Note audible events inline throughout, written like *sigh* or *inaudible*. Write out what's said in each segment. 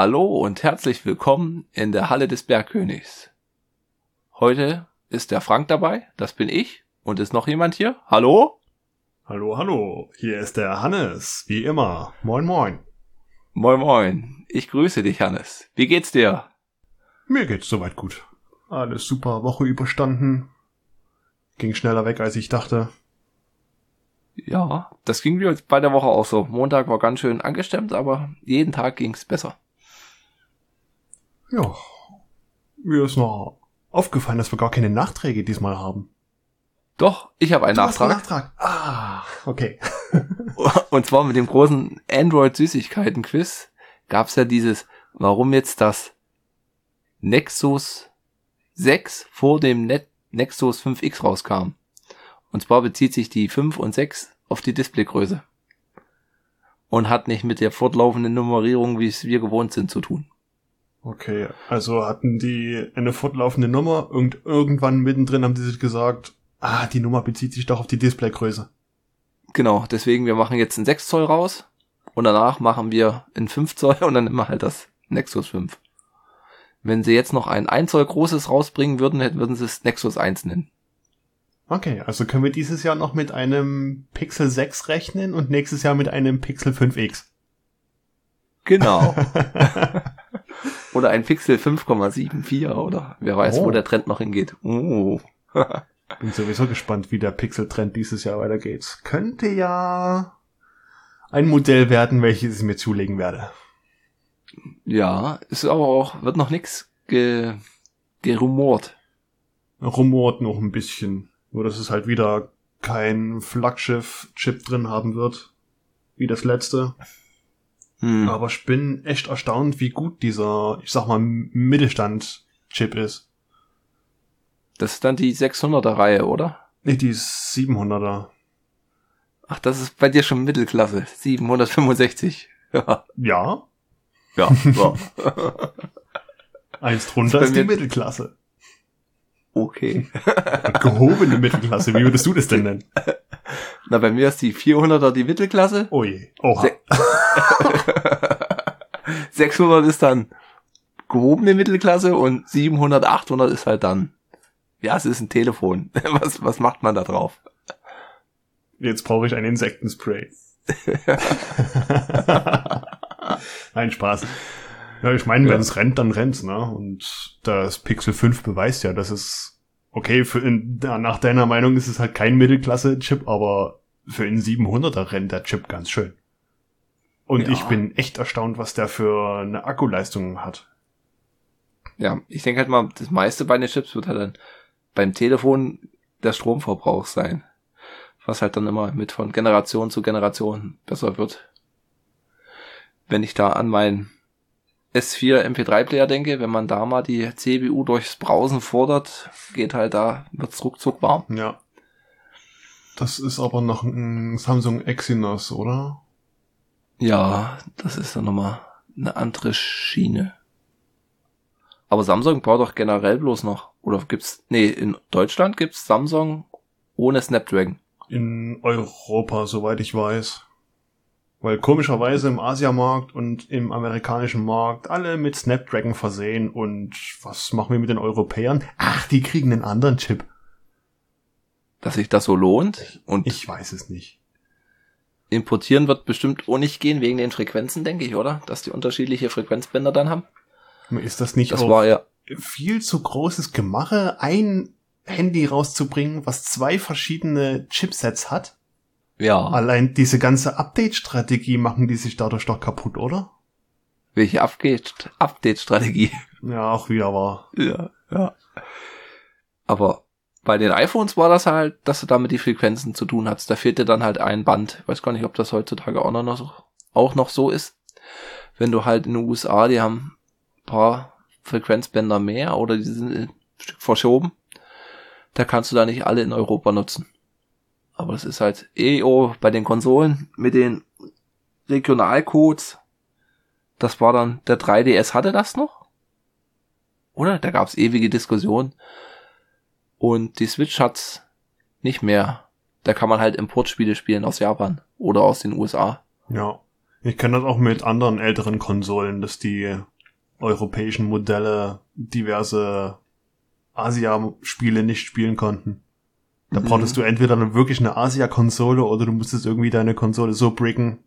Hallo und herzlich willkommen in der Halle des Bergkönigs. Heute ist der Frank dabei, das bin ich. Und ist noch jemand hier? Hallo? Hallo, hallo. Hier ist der Hannes, wie immer. Moin, moin. Moin, moin. Ich grüße dich, Hannes. Wie geht's dir? Mir geht's soweit gut. Alles super, Woche überstanden. Ging schneller weg, als ich dachte. Ja, das ging mir bei der Woche auch so. Montag war ganz schön angestemmt, aber jeden Tag ging's besser. Ja. Mir ist noch aufgefallen, dass wir gar keine Nachträge diesmal haben. Doch, ich habe einen Du hast einen Nachtrag. Nachtrag. Ah, okay. *laughs* Und zwar mit dem großen Android-Süßigkeiten-Quiz gab's ja dieses, warum jetzt das Nexus 6 vor dem Net Nexus 5X rauskam. Und zwar bezieht sich die 5 und 6 auf die Displaygröße. Und hat nicht mit der fortlaufenden Nummerierung, wie es wir gewohnt sind, zu tun. Okay, also hatten die eine fortlaufende Nummer und irgendwann mittendrin haben die sich gesagt, ah, die Nummer bezieht sich doch auf die Displaygröße. Genau, deswegen, wir machen jetzt einen 6 Zoll raus und danach machen wir einen 5 Zoll und dann immer halt das Nexus 5. Wenn sie jetzt noch ein 1 Zoll großes rausbringen würden, hätten- würden sie es Nexus 1 nennen. Okay, also können wir dieses Jahr noch mit einem Pixel 6 rechnen und nächstes Jahr mit einem Pixel 5X. Genau. *laughs* oder ein Pixel 5,74 oder wer weiß, Oh. wo der Trend noch hingeht. Oh. *laughs* Bin sowieso gespannt, wie der Pixel-Trend dieses Jahr weitergeht. Könnte ja ein Modell werden, welches ich mir zulegen werde. Ja, ist aber auch, wird noch nix ge, gerumort. Rumort noch ein bisschen. Nur, dass es halt wieder kein Flaggschiff-Chip drin haben wird. Wie das letzte. Hm. Aber ich bin echt erstaunt, wie gut dieser, ich sag mal, Mittelstand-Chip ist. Das ist dann die 600er Reihe, oder? Nee, die 700er. Ach, das ist bei dir schon Mittelklasse. 765. *laughs* Ja. Ja, Ja. eins drunter Bei ist die Mittelklasse. okay. *laughs* Gehobene Mittelklasse, wie würdest du das denn nennen? *laughs* Na, bei mir ist die 400er die Mittelklasse. Oh je. Oha. Se- *laughs* 600 ist dann gehobene Mittelklasse und 700, 800 ist halt dann, ja, es ist ein Telefon. *laughs* Was, was macht man da drauf? Jetzt brauche ich ein Insektenspray. *laughs* Nein, Spaß. Ja, ich meine, Ja. wenn es rennt, dann rennt's, ne? Und das Pixel 5 beweist ja, dass es okay, für in, nach deiner Meinung ist es halt kein Mittelklasse-Chip, aber für einen 700er rennt der Chip ganz schön. Und Ja. ich bin echt erstaunt, was der für eine Akkuleistung hat. Ja, ich denke halt mal, das meiste bei den Chips wird halt dann beim Telefon der Stromverbrauch sein. Was halt dann immer mit von Generation zu Generation besser wird. Wenn ich da an meinen S4 MP3-Player denke, wenn man da mal die CPU durchs Brausen fordert, geht halt da, wird's ruckzuck warm. Ja. Das ist aber noch ein Samsung Exynos, oder? Ja, das ist dann nochmal eine andere Schiene. Aber Samsung baut doch generell bloß noch, oder gibt's, nee, in Deutschland gibt's Samsung ohne Snapdragon. In Europa, soweit ich weiß. Weil komischerweise im Asiamarkt und im amerikanischen Markt alle mit Snapdragon versehen und was machen wir mit den Europäern? Ach, die kriegen einen anderen Chip. Dass sich das so lohnt und Ich weiß es nicht. importieren wird bestimmt auch nicht gehen wegen den Frequenzen, denke ich, oder? Dass die unterschiedliche Frequenzbänder dann haben. Ist das nicht Das auch war ja, viel zu großes Gemache, ein Handy rauszubringen, was zwei verschiedene Chipsets hat? Ja, Allein diese ganze Update-Strategie machen die sich dadurch doch kaputt, oder? welche Update- Update-Strategie. Ja, auch wieder wahr. Ja, ja. Aber bei den iPhones war das halt, dass du damit die Frequenzen zu tun hast. Da fehlte dann halt ein Band. Ich weiß gar nicht, ob das heutzutage auch noch, so, auch noch so ist. Wenn du halt in den USA, die haben ein paar Frequenzbänder mehr oder die sind ein Stück verschoben. Da kannst du da nicht alle in Europa nutzen. Aber es ist halt EO bei den Konsolen mit den Regionalcodes. Das war dann, der 3DS hatte das noch? Oder? Da gab's ewige Diskussionen. Und die Switch hat's nicht mehr. Da kann man halt Importspiele spielen aus Japan oder aus den USA. Ja. Ich kenne das auch mit anderen älteren Konsolen, dass die europäischen Modelle diverse Asia-Spiele nicht spielen konnten. Da Mhm. brauchtest du entweder eine, wirklich eine Asia-Konsole oder du musstest irgendwie deine Konsole so bricken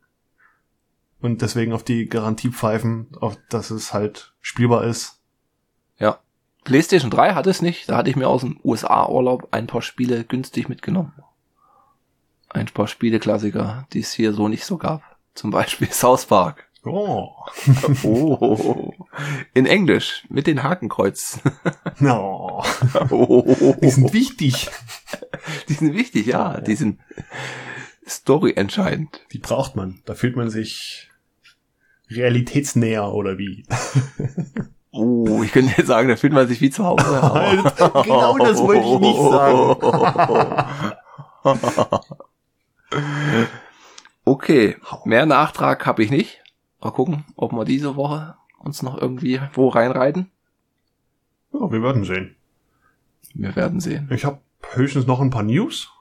und deswegen auf die Garantie pfeifen, auf dass es halt spielbar ist. Ja. PlayStation 3 hatte es nicht. Da hatte ich mir aus dem USA-Urlaub ein paar Spiele günstig mitgenommen. Ein paar Spieleklassiker, die es hier so nicht so gab. Zum Beispiel *laughs* South Park. Oh. Oh. In Englisch, mit den Hakenkreuzen. No. Oh. Die sind wichtig. Die sind wichtig, ja. Die sind Story entscheidend. Die braucht man. Da fühlt man sich realitätsnäher oder wie. Oh, ich könnte jetzt sagen, da fühlt man sich wie zu Hause. *laughs* genau das wollte ich nicht sagen. *laughs* Okay, mehr Nachtrag habe ich nicht. Mal gucken, ob wir diese Woche uns noch irgendwie wo reinreiten. Ja, wir werden sehen. Wir werden sehen. Ich habe höchstens noch ein paar News.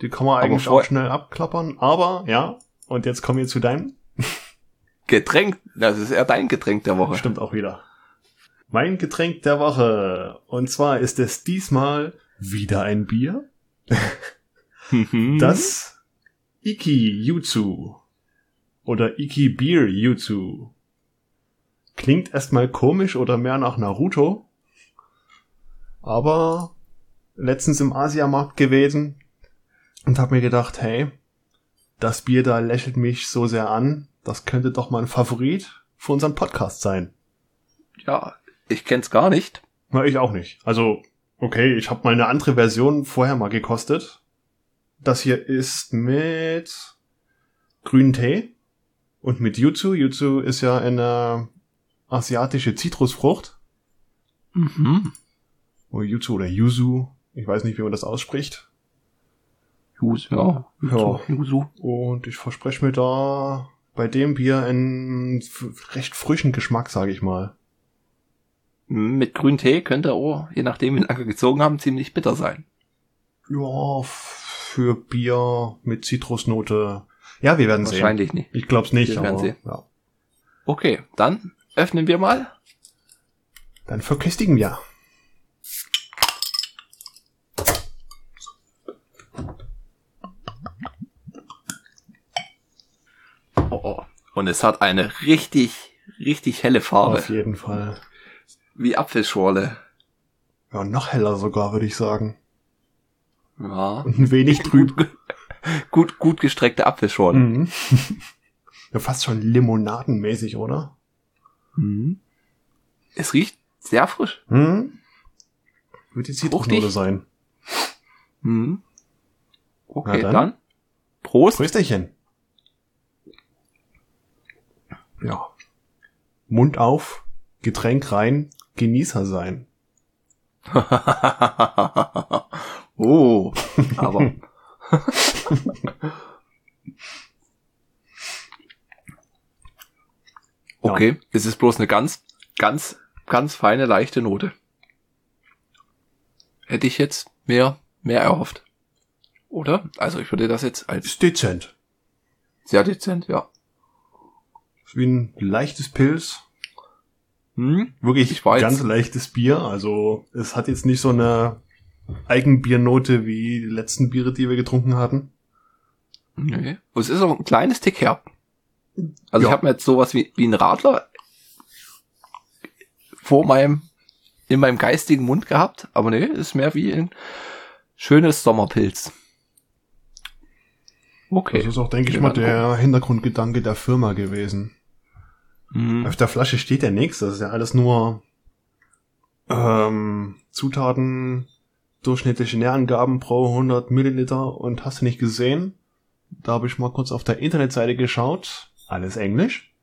Die kann man eigentlich auch schnell abklappern. Aber ja, und jetzt kommen wir zu deinem. Getränk, das ist eher dein Getränk der Woche. Stimmt auch wieder. Mein Getränk der Woche. Und zwar ist es diesmal wieder ein Bier. *laughs* Mhm. Das Iki Jutsu. Oder Iki Beer Jutsu. Klingt erstmal komisch oder mehr nach Naruto. Aber letztens im Asiamarkt gewesen und hab mir gedacht, hey, das Bier da lächelt mich so sehr an. Das könnte doch mal ein Favorit für unseren Podcast sein. Ja, ich kenn's gar nicht. Na, ich auch nicht. Also, okay, ich habe mal eine andere Version vorher mal gekostet. Das hier ist mit grünen Tee und mit Jutsu. Jutsu ist ja eine asiatische Zitrusfrucht. Mhm. Oder Jutsu oder Yuzu. Ich weiß nicht, wie man das ausspricht. Yuzu, ja. Ja. Yuzu. Und ich verspreche mir da bei dem Bier einen recht frischen Geschmack, sage ich mal. Mit grünen Tee könnte auch, je nachdem wie lange gezogen haben, ziemlich bitter sein. Ja, für Bier mit Zitrusnote. Ja, wir werden sehen. Wahrscheinlich nicht. Ich glaub's nicht, Wir werden sehen. ja. Okay, dann öffnen wir mal. Dann verköstigen wir. Oh, oh. Und es hat eine richtig, richtig helle Farbe. Auf jeden Fall. Wie Apfelschorle. Ja, noch heller sogar, würde ich sagen. Ja. Und ein wenig *laughs* trüb. *laughs* Gut, gut, gestreckte Apfelschorle. Mhm. *laughs* ja, fast schon limonadenmäßig, oder? Mhm. Es riecht sehr frisch. Mhm. Wird die Fruchtig. sein. Mhm. Okay, dann. dann. Prost. Prösterchen. Ja. Mund auf, Getränk rein, Genießer sein. *laughs* oh, aber. *laughs* okay, es ist bloß eine ganz, ganz, ganz feine, leichte Note. Hätte ich jetzt mehr, mehr erhofft. Oder? Also ich würde das jetzt als Ist dezent. sehr dezent, ja. Ist wie ein leichtes Pilz. Hm? Wirklich Ich weiß. ganz leichtes Bier. Also es hat jetzt nicht so eine Eigenbiernote wie die letzten Biere, die wir getrunken hatten. Nee. Und es ist auch ein kleines Tick herb. Also ich Ja. habe mir jetzt sowas wie, wie ein Radler vor meinem, in meinem geistigen Mund gehabt, aber nee, ist mehr wie ein schönes Sommerpilz. Okay. Das ist auch, denke ich mal, der Hintergrundgedanke der Firma gewesen. Mhm. Auf der Flasche steht ja nichts. Das ist ja alles nur ähm, Zutaten, durchschnittliche Nährangaben pro 100 Milliliter und hast du nicht gesehen? Da habe ich mal kurz auf der Internetseite geschaut. Alles Englisch.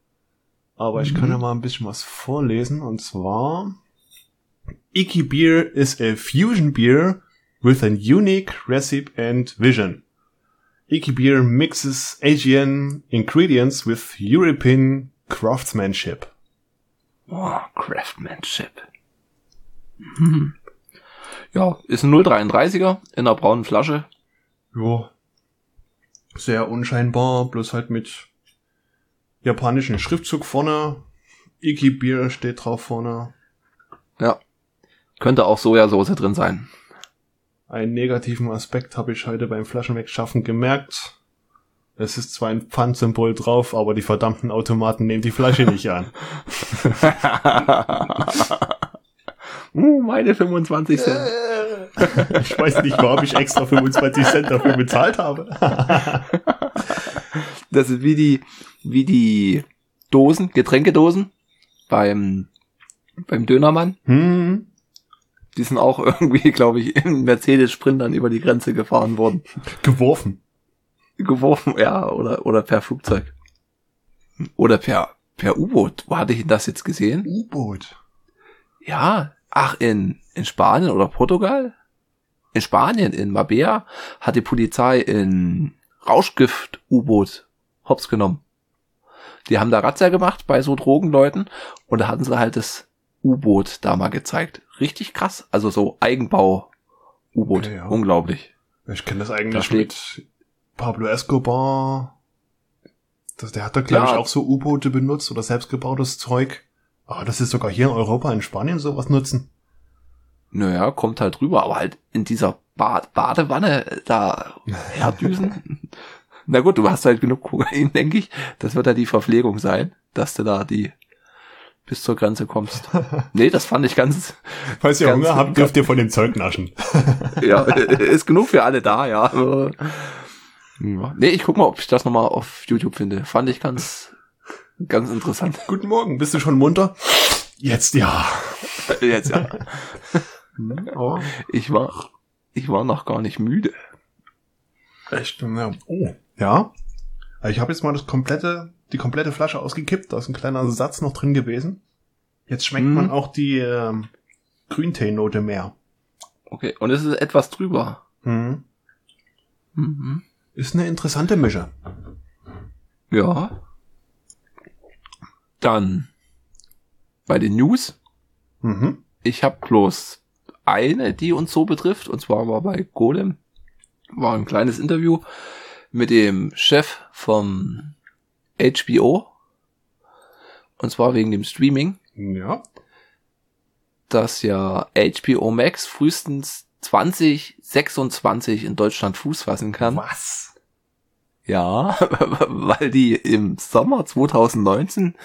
Aber ich Mhm. kann ja mal ein bisschen was vorlesen. Und zwar... Icky Beer is a fusion beer with an unique recipe and vision. Icky Beer mixes Asian ingredients with European craftsmanship. Oh, Craftsmanship. Mhm. Ja, ist ein 0,33er in einer braunen Flasche. Jo. Sehr unscheinbar, bloß halt mit japanischen Schriftzug vorne. Iki Beer steht drauf vorne. Ja. Könnte auch Sojasauce drin sein. Einen negativen Aspekt habe ich heute beim Flaschenwegschaffen gemerkt. Es ist zwar ein Pfandsymbol drauf, aber die verdammten Automaten nehmen die Flasche nicht an. *laughs* uh, meine 25 Cent. ich weiß nicht, warum ich extra 25 Cent dafür bezahlt habe. *laughs* das ist wie die, wie die Dosen, Getränkedosen beim, beim Dönermann. Hm. Die sind auch irgendwie, glaube ich, in Mercedes-Sprintern über die Grenze gefahren worden. Geworfen. Geworfen, ja, oder, oder per Flugzeug. Oder per, per U-Boot. Wo hatte ich das jetzt gesehen? U-Boot. Ja, ach, in, in Spanien oder Portugal? In Spanien, in Mabea, hat die Polizei in Rauschgift-U-Boot hops genommen. Die haben da Razzia gemacht bei so Drogenleuten und da hatten sie halt das U-Boot da mal gezeigt. Richtig krass. Also so Eigenbau-U-Boot. Okay, ja. Unglaublich. Ich kenne das eigentlich da mit Pablo Escobar. Das, der hat da, glaube ja. ich, auch so U-Boote benutzt oder selbstgebautes Zeug. Aber das ist sogar hier in Europa, in Spanien sowas nutzen. Naja, kommt halt rüber, aber halt in dieser Bad Badewanne da *laughs* herdüsen. Na gut, du hast halt genug Kokain, denke ich. Das wird ja die Verpflegung sein, dass du da die bis zur Grenze kommst. *laughs* Nee, das fand ich ganz. Falls ihr Hunger habt, dürft ihr von dem Zeug naschen. ja, *laughs* ist genug für alle da, ja. ja. Nee, ich guck mal, ob ich das nochmal auf YouTube finde. Fand ich ganz, ganz interessant. *laughs* Guten Morgen, bist du schon munter? Jetzt ja. *laughs* Jetzt ja. oh. Ich war, ich war noch gar nicht müde. Echt? Ja. Oh. Ja. Ich habe jetzt mal das komplette, die komplette Flasche ausgekippt. Da ist ein kleiner Satz noch drin gewesen. Jetzt schmeckt mhm. man auch die äh, Grüntee-Note mehr. Okay, und es ist etwas drüber. Mhm. Mhm. Ist eine interessante Mische. Ja. Dann bei den News. Mhm. Ich habe bloß eine, die uns so betrifft, und zwar war bei Golem, war ein kleines Interview mit dem Chef vom HBO. Und zwar wegen dem Streaming. Ja. Dass ja HBO Max frühestens 2026 in Deutschland Fuß fassen kann. Was? Ja, *laughs* weil die im Sommer 2019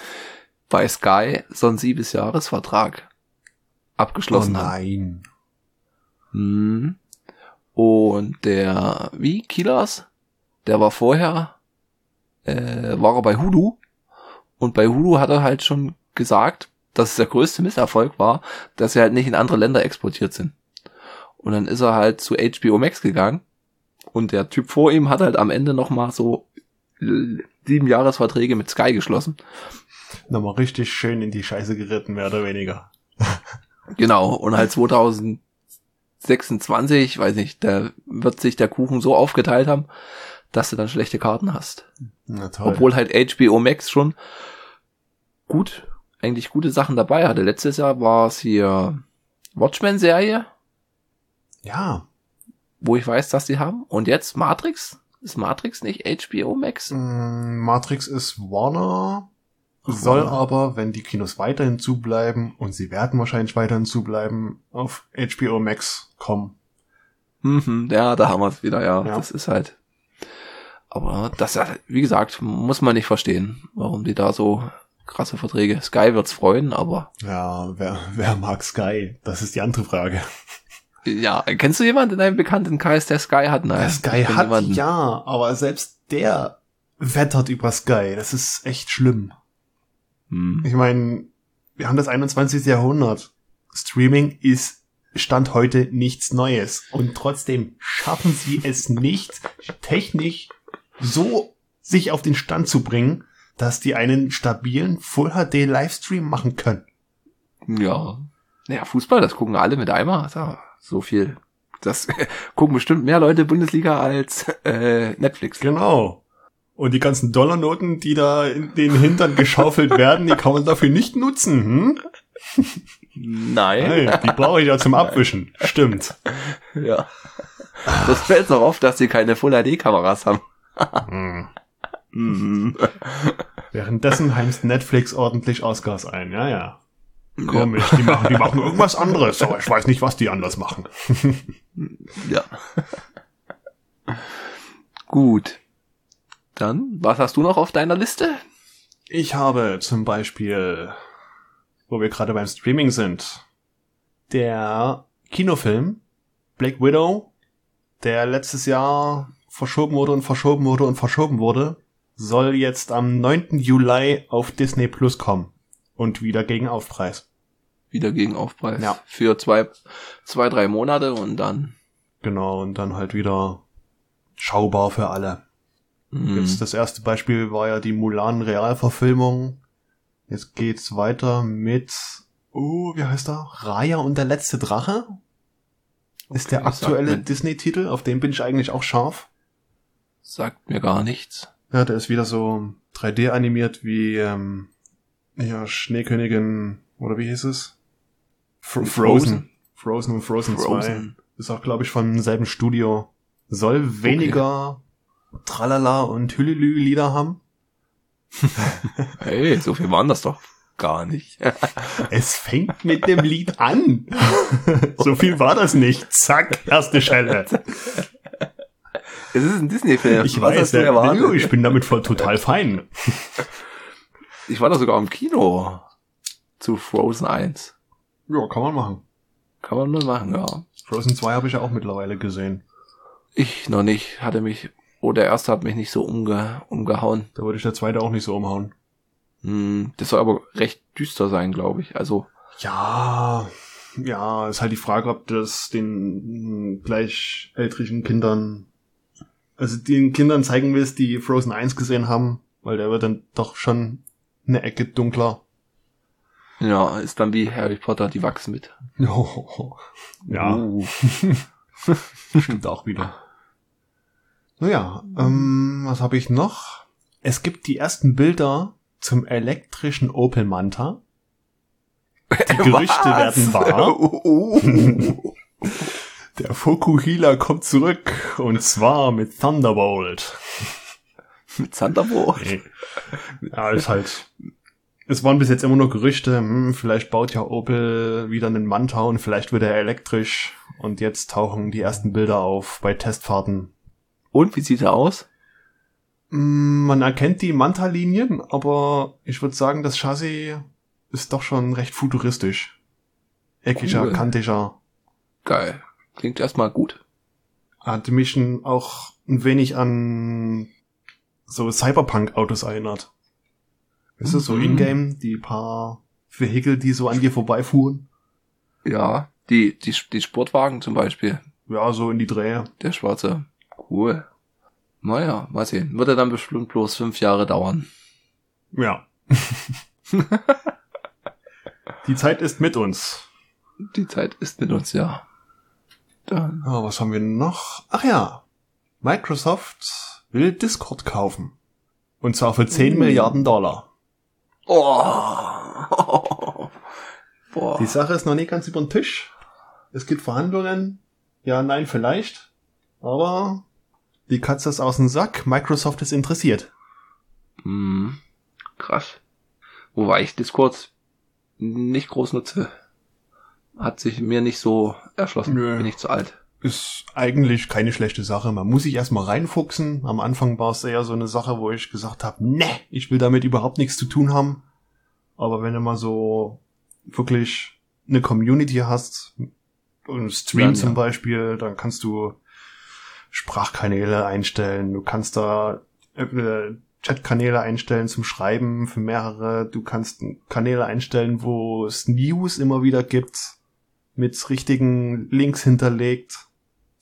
bei Sky so einen Siebesjahresvertrag abgeschlossen oh nein. haben. Hm. Und der, wie, Kilas? Der war vorher, äh, war er bei Hulu. Und bei Hulu hat er halt schon gesagt, dass es der größte Misserfolg war, dass sie halt nicht in andere Länder exportiert sind. Und dann ist er halt zu HBO Max gegangen. Und der Typ vor ihm hat halt am Ende nochmal so sieben Jahresverträge mit Sky geschlossen. Nochmal richtig schön in die Scheiße geritten, mehr oder weniger. *laughs* genau. Und halt 2026, weiß nicht, da wird sich der Kuchen so aufgeteilt haben, dass du dann schlechte Karten hast. Na toll. Obwohl halt HBO Max schon gut, eigentlich gute Sachen dabei hatte. Letztes Jahr war es hier Watchmen-Serie. Ja. Wo ich weiß, dass die haben. Und jetzt Matrix. Ist Matrix nicht HBO Max? Mm, Matrix ist Warner. Soll Warner. aber, wenn die Kinos weiterhin zubleiben, und sie werden wahrscheinlich weiterhin zubleiben, auf HBO Max kommen. Mhm, ja, da haben wir es wieder, ja. ja. Das ist halt aber das, wie gesagt, muss man nicht verstehen, warum die da so krasse Verträge. Sky wird's freuen, aber. Ja, wer, wer mag Sky? Das ist die andere Frage. Ja, kennst du jemanden in deinem Bekanntenkreis, der Sky hat? Nein. Der Sky hat, jemanden. ja, aber selbst der wettert über Sky. Das ist echt schlimm. Hm. Ich meine, wir haben das 21. Jahrhundert. Streaming ist Stand heute nichts Neues. Und trotzdem schaffen sie es nicht, technisch so sich auf den Stand zu bringen, dass die einen stabilen Full HD Livestream machen können. Ja. Naja, Fußball, das gucken alle mit einmal. So viel. Das *laughs* gucken bestimmt mehr Leute Bundesliga als äh, Netflix. Genau. Und die ganzen Dollarnoten, die da in den Hintern geschaufelt *laughs* werden, die kann man dafür nicht nutzen. Hm? Nein. Nein. Die brauche ich ja zum Abwischen. Stimmt. Ja. Das fällt auch auf, dass sie keine Full HD Kameras haben. Hm. *laughs* Mhm. Währenddessen heimst Netflix ordentlich Oscars ein. Ja, ja. Komisch, die machen, die machen irgendwas anderes, aber ich weiß nicht, was die anders machen. *laughs* Ja. Gut. Dann, was hast du noch auf deiner Liste? Ich habe zum Beispiel, wo wir gerade beim Streaming sind, der Kinofilm Black Widow, der letztes Jahr verschoben wurde und verschoben wurde und verschoben wurde, soll jetzt am 9. Juli auf Disney Plus kommen. Und wieder gegen Aufpreis. Wieder gegen Aufpreis. Ja. Für zwei, zwei, drei Monate und dann. Genau, und dann halt wieder schaubar für alle. Mhm. Jetzt das erste Beispiel war ja die Mulan Realverfilmung. Jetzt geht's weiter mit, oh, wie heißt er? Raya und der letzte Drache? Ist der Okay, aktuelle Disney-Titel, auf den bin ich eigentlich auch scharf. Sagt mir gar nichts. Ja, der ist wieder so 3D animiert wie, ähm, ja, Schneekönigin, oder wie hieß es? Fro Frozen. Frozen und Frozen, 2. Frozen. Ist auch, glaube ich, von selben Studio. Soll weniger Tralala und Hülülü-Lieder haben. Hey, so viel waren das doch gar nicht. *laughs* Es fängt mit dem Lied an. so viel war das nicht. Zack, erste Schelle. Es ist ein Disney-Film. Ich Was weiß, hast du erwartet? ich bin damit voll total fein. Ich war da sogar im Kino zu Frozen 1. Ja, kann man machen. Kann man nur machen, ja. Frozen 2 habe ich ja auch mittlerweile gesehen. Ich noch nicht, hatte mich, oh, der erste hat mich nicht so umge, umgehauen. Da würde ich der zweite auch nicht so umhauen. Hm, das soll aber recht düster sein, glaube ich. Also, Ja, ja, ist halt die Frage, ob das den mh, gleichaltrigen Kindern, also den Kindern zeigen willst, die Frozen 1 gesehen haben, weil der wird dann doch schon eine Ecke dunkler. ja, ist dann wie Harry Potter, die wachsen mit. *laughs* ja, Uh. *laughs* stimmt auch wieder. Naja, ähm, was habe ich noch? Es gibt die ersten Bilder zum elektrischen Opel Manta. Die *laughs* Gerüchte werden wahr. Uh. Der Fokuhila kommt zurück und zwar mit Thunderbolt. *laughs* Mit Thunderbolt. Nee. Ja, ist halt. Es waren bis jetzt immer nur Gerüchte. Hm, vielleicht baut ja Opel wieder einen Manta und vielleicht wird er elektrisch. Und jetzt tauchen die ersten Bilder auf bei Testfahrten. Und wie sieht er aus? Hm, Man erkennt die Manta-Linien, aber ich würde sagen, das Chassis ist doch schon recht futuristisch. Eckiger, Cool. kantiger. Geil. Klingt erstmal gut. Hat mich auch ein wenig an so Cyberpunk-Autos erinnert. Ist es so Mhm. in-game, die paar Vehikel, die so an dir vorbeifuhren? Ja, die, die, die Sportwagen zum Beispiel. Ja, so in die Drehe. Der schwarze. Cool. Naja, mal sehen. Würde dann bestimmt bloß fünf Jahre dauern. Ja. *laughs* die Zeit ist mit uns. Die Zeit ist mit uns, ja. Dann. Ah, was haben wir noch? Ach ja. Microsoft will Discord kaufen. Und zwar für 10 Uh. Milliarden Dollar. Oh. *laughs* Boah. Die Sache ist noch nicht ganz über den Tisch. Es gibt Verhandlungen. Ja, nein, vielleicht. Aber die Katze ist aus dem Sack. Microsoft ist interessiert. Hm. Krass. Wobei ich Discord nicht groß nutze. Hat sich mir nicht so erschlossen. Nö. Bin ich zu alt. Ist eigentlich keine schlechte Sache. Man muss sich erstmal reinfuchsen. Am Anfang war es eher so eine Sache, wo ich gesagt habe, ne, ich will damit überhaupt nichts zu tun haben. Aber wenn du mal so wirklich eine Community hast, einen Stream Dann, zum ja. Beispiel, dann kannst du Sprachkanäle einstellen, du kannst da äh, Chatkanäle einstellen zum Schreiben für mehrere, du kannst Kanäle einstellen, wo es News immer wieder gibt, mit richtigen Links hinterlegt.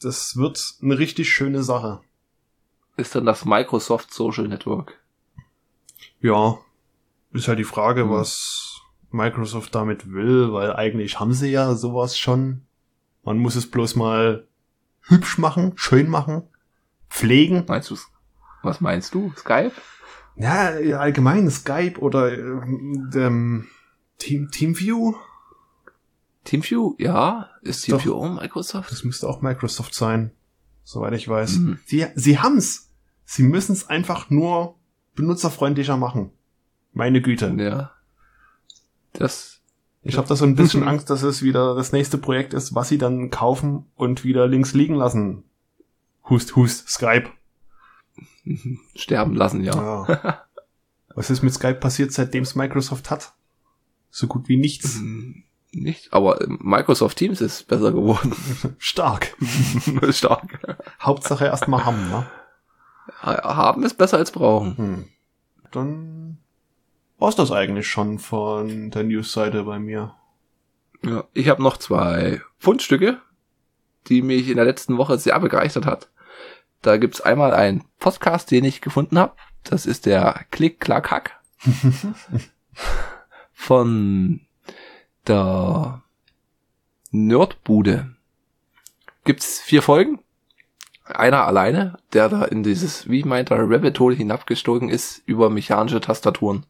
Das wird eine richtig schöne Sache. Ist dann das Microsoft Social Network? Ja, ist halt die Frage, Hm. was Microsoft damit will, weil eigentlich haben sie ja sowas schon. Man muss es bloß mal hübsch machen, schön machen, pflegen. Meinst du? Was meinst du? Skype? Ja, allgemein Skype oder ähm, Team, Teamview. TeamView? Ja. Ist Ist doch- TeamView auch Microsoft? Das müsste auch Microsoft sein, soweit ich weiß. Hm. Sie, sie haben's. Sie müssen es einfach nur benutzerfreundlicher machen. Meine Güte. Ja. Das, Ich habe da so ein bisschen *laughs* Angst, dass es wieder das nächste Projekt ist, was sie dann kaufen und wieder links liegen lassen. Hust, hust, Skype. *laughs* sterben lassen, ja. Ja. *laughs* Was ist mit Skype passiert, seitdem es Microsoft hat? So gut wie nichts. Hm, Nicht, aber Microsoft Teams ist besser geworden. *laughs* Stark. *laughs* Stark. Hauptsache erstmal haben, ne? Haben ist besser als brauchen. Hm. Dann war's das eigentlich schon von der News-Seite bei mir. Ja, ich habe noch zwei Fundstücke, die mich in der letzten Woche sehr begeistert hat. Da gibt's einmal einen Podcast, den ich gefunden habe. Das ist der Klick Klack Hack *laughs* von der Nerdbude. Gibt's vier Folgen. Einer alleine, der da in dieses, wie meint er, Rabbit Hole hinabgestogen ist über mechanische Tastaturen.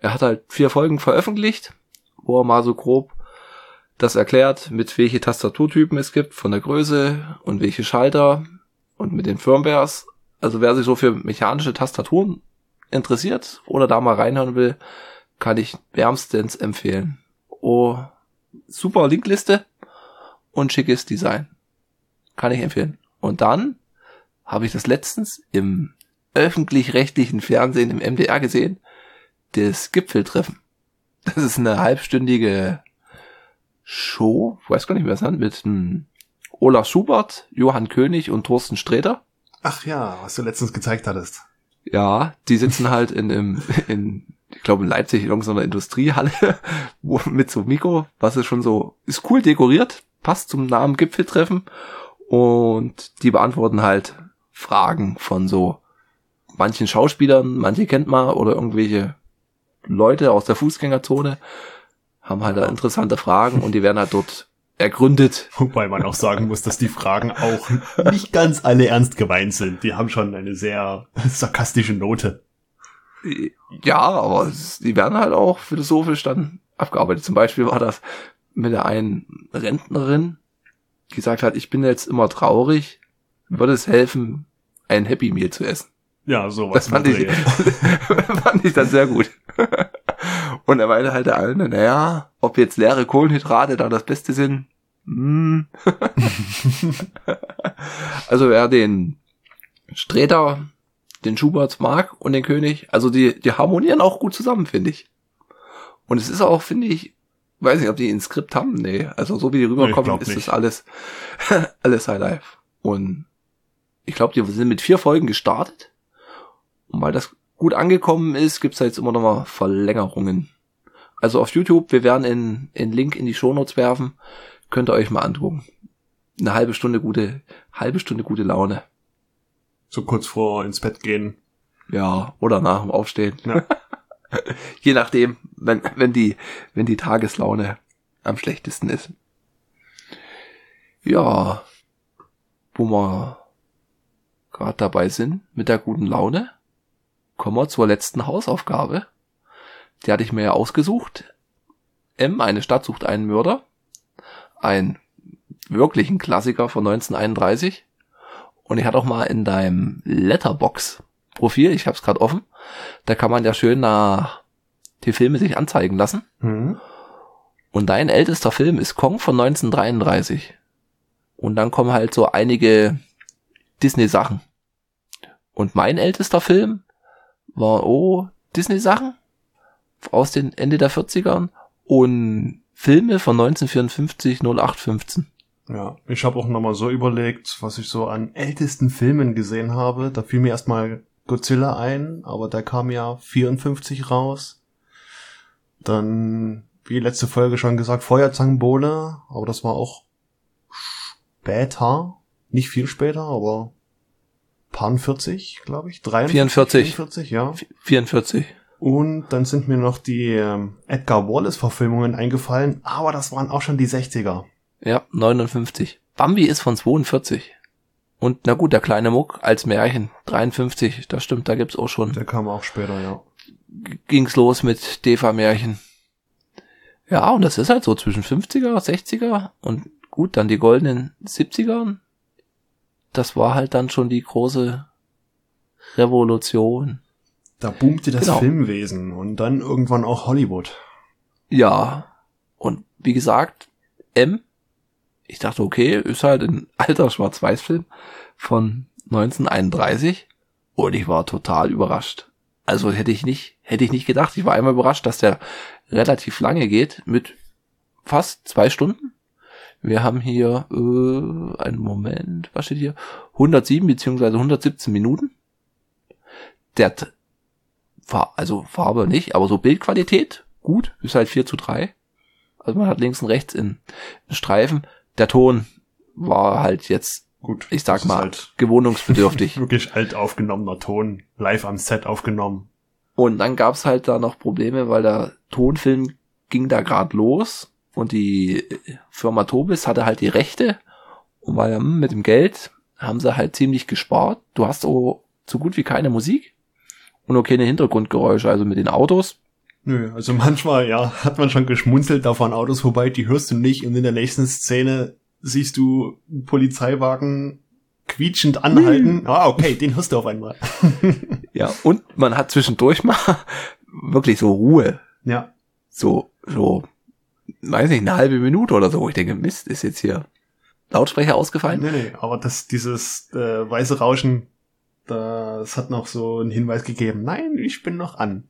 Er hat halt vier Folgen veröffentlicht, wo er mal so grob das erklärt, mit welche Tastaturtypen es gibt, von der Größe und welche Schalter und mit den Firmwares. Also wer sich so für mechanische Tastaturen interessiert oder da mal reinhören will, kann ich wärmstens empfehlen. Oh, super Linkliste und schickes Design. Kann ich empfehlen. Und dann habe ich das letztens im öffentlich-rechtlichen Fernsehen im MDR gesehen, das Gipfeltreffen. Das ist eine halbstündige Show, weiß gar nicht mehr, was mit hm, Olaf Schubert, Johann König und Thorsten Sträter. Ach ja, was du letztens gezeigt hattest. Ja, die sitzen halt in, *laughs* in, in ich glaube in Leipzig in irgendeiner Industriehalle *laughs* wo, mit so Mikro, was ist schon so, ist cool dekoriert, passt zum Namen Gipfeltreffen und die beantworten halt Fragen von so manchen Schauspielern, manche kennt man oder irgendwelche Leute aus der Fußgängerzone haben halt da interessante Fragen und die werden halt dort ergründet. *laughs* Wobei man auch sagen muss, dass die Fragen auch nicht ganz alle ernst gemeint sind. Die haben schon eine sehr sarkastische Note. Ja, aber die werden halt auch philosophisch dann abgearbeitet. Zum Beispiel war das mit der einen Rentnerin, die gesagt hat, ich bin jetzt immer traurig, würde es helfen, ein Happy Meal zu essen. Ja, sowas. Das fand ich, *laughs* fand ich dann sehr gut. Und er meinte halt der eine, naja, ob jetzt leere Kohlenhydrate da das Beste sind. Hm. *laughs* *laughs* also wer den Sträter, den Schubert mag und den König, also die, die harmonieren auch gut zusammen, finde ich. Und es ist auch, finde ich, weiß nicht, ob die ein Skript haben, nee. Also so wie die rüberkommen, ist das alles, *laughs* alles High Life. Und ich glaube, die sind mit vier Folgen gestartet. Und weil das gut angekommen ist, gibt's da jetzt immer noch mal Verlängerungen. Also auf YouTube, wir werden in, in Link in die Shownotes werfen, könnt ihr euch mal angucken. Eine halbe Stunde gute, halbe Stunde gute Laune. So kurz vor ins Bett gehen. Ja, oder nach dem Aufstehen. Ja. *laughs* Je nachdem, wenn, wenn die, wenn die Tageslaune am schlechtesten ist. Ja, wo wir gerade dabei sind mit der guten Laune, kommen wir zur letzten Hausaufgabe. Die hatte ich mir ja ausgesucht. M, eine Stadt sucht einen Mörder. Ein wirklichen Klassiker von 1931. Und ich hatte auch mal in deinem Letterbox-Profil, ich habe es gerade offen, da kann man ja schön nach die Filme sich anzeigen lassen. Hm? Und dein ältester Film ist Kong von 1933. Und dann kommen halt so einige Disney-Sachen. Und mein ältester Film war, oh, Disney-Sachen aus den Ende der 40ern und Filme von 1954, 0815. Ja, ich habe auch nochmal so überlegt, was ich so an ältesten Filmen gesehen habe. Da fiel mir erstmal Godzilla ein, aber der kam ja 54 raus. Dann, wie letzte Folge schon gesagt, Feuerzangenbowle, aber das war auch später. Nicht viel später, aber paar 40, glaube ich. 43, 44. 44, ja. 44. Und dann sind mir noch die ähm, Edgar Wallace-Verfilmungen eingefallen, aber das waren auch schon die 60er. Ja, 59. Bambi ist von 42. Und na gut, der kleine Muck als Märchen 53. Das stimmt, da gibt's auch schon. Der kam auch später, ja. Ging's los mit Defa-Märchen. Ja, und das ist halt so zwischen 50er, 60er und gut, dann die goldenen 70ern. Das war halt dann schon die große Revolution. Da boomte das Genau. Filmwesen und dann irgendwann auch Hollywood. Ja. Und wie gesagt, M, ich dachte, okay, ist halt ein *laughs* alter Schwarz-Weiß-Film von 1931 und ich war total überrascht. Also hätte ich nicht, hätte ich nicht gedacht. Ich war einmal überrascht, dass der relativ lange geht mit fast zwei Stunden. Wir haben hier, äh, einen Moment, was steht hier? 107 beziehungsweise 117 Minuten. Der, also Farbe nicht, aber so Bildqualität, gut, ist halt 4 zu 3. Also man hat links und rechts in Streifen. Der Ton war halt jetzt, Gut. ich sag mal, Halt gewohnungsbedürftig. *laughs* wirklich alt aufgenommener Ton, live am Set aufgenommen. Und dann gab's halt da noch Probleme, weil der Tonfilm ging da grad los und die Firma Tobis hatte halt die Rechte und weil hm, mit dem Geld haben sie halt ziemlich gespart. Du hast auch so gut wie keine Musik und auch keine Hintergrundgeräusche, also mit den Autos. Nö, also *laughs* manchmal, ja, hat man schon geschmunzelt, da fahren Autos vorbei, die hörst du nicht und in der nächsten Szene siehst du einen Polizeiwagen quietschend anhalten. Ah, okay, den hörst du auf einmal. *laughs* Ja, und man hat zwischendurch *laughs* mal wirklich so Ruhe. Ja, So, so, weiß nicht, eine halbe Minute oder so. wo Ich denke, Mist, ist jetzt hier Lautsprecher ausgefallen? nee, nee, aber das, dieses äh, weiße Rauschen, das hat noch so einen Hinweis gegeben. Nein, ich bin noch an.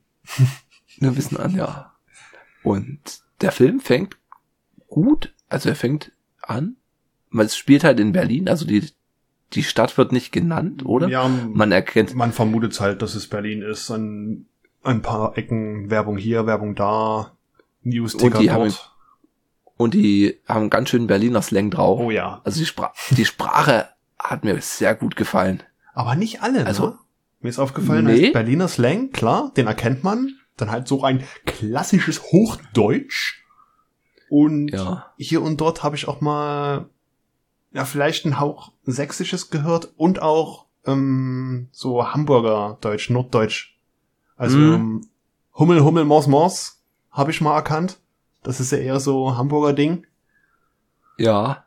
Wir wissen an, ja. Und der Film fängt gut, also er fängt an, es spielt halt in Berlin, also die, die Stadt wird nicht genannt, oder? Ja, man, erkennt, man vermutet halt, dass es Berlin ist. An ein paar Ecken, Werbung hier, Werbung da, News-Ticker Und die haben- dort. und die haben ganz schön Berliner Slang drauf. Oh ja. Also die, Spra die Sprache hat mir sehr gut gefallen. Aber nicht alle, Also- ne? Mir ist aufgefallen, Nee. Berliner Slang, klar, den erkennt man. Dann halt so ein klassisches Hochdeutsch. Und Ja. hier und dort habe ich auch mal, ja, vielleicht ein Hauch Sächsisches gehört und auch ähm, so Hamburger Deutsch, Norddeutsch. Also Mhm. ähm, Hummel, Hummel, Mors, Mors habe ich mal erkannt. Das ist ja eher so Hamburger Ding. Ja.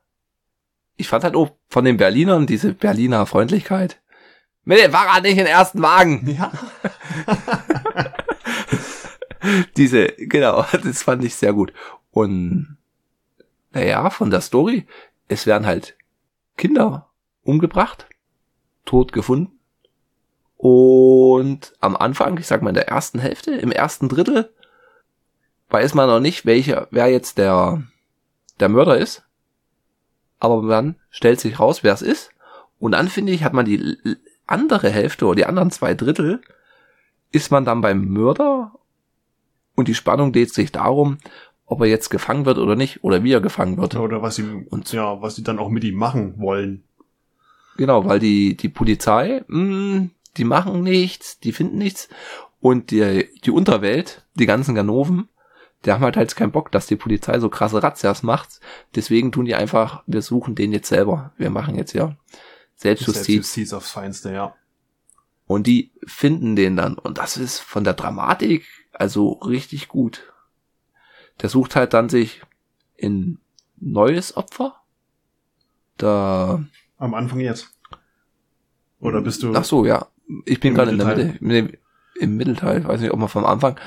Ich fand halt auch von den Berlinern diese Berliner Freundlichkeit. Mit dem Fahrrad nicht in den ersten Wagen. Ja. *laughs* *laughs* Diese, genau, *laughs* das fand ich sehr gut. Und naja, von der Story, es werden halt Kinder umgebracht, tot gefunden. Und am Anfang, ich sag mal in der ersten Hälfte, im ersten Drittel, weiß man noch nicht, welcher, wer jetzt der, der Mörder ist. Aber dann stellt sich raus, wer es ist. Und dann finde ich, hat man die andere Hälfte oder die anderen zwei Drittel, ist man dann beim Mörder und die Spannung dreht sich darum, ob er jetzt gefangen wird oder nicht, oder wie er gefangen wird. Oder was sie, Und- ja, was sie dann auch mit ihm machen wollen. Genau, weil die, die Polizei, mh, die machen nichts, die finden nichts. Und die, die Unterwelt, die ganzen Ganoven, die haben halt halt keinen Bock, dass die Polizei so krasse Razzias macht. Deswegen tun die einfach, wir suchen den jetzt selber. Wir machen jetzt ja Selbstjustiz. Selbstjustiz aufs Feinste, ja. Und die finden den dann. Und das ist von der Dramatik also richtig gut. Der sucht halt dann sich ein neues Opfer. Da. Am Anfang jetzt. Oder bist du? Ach so, ja. Ich bin gerade in der? Mitte. Im Mittelteil. Ich weiß nicht, ob man vom Anfang.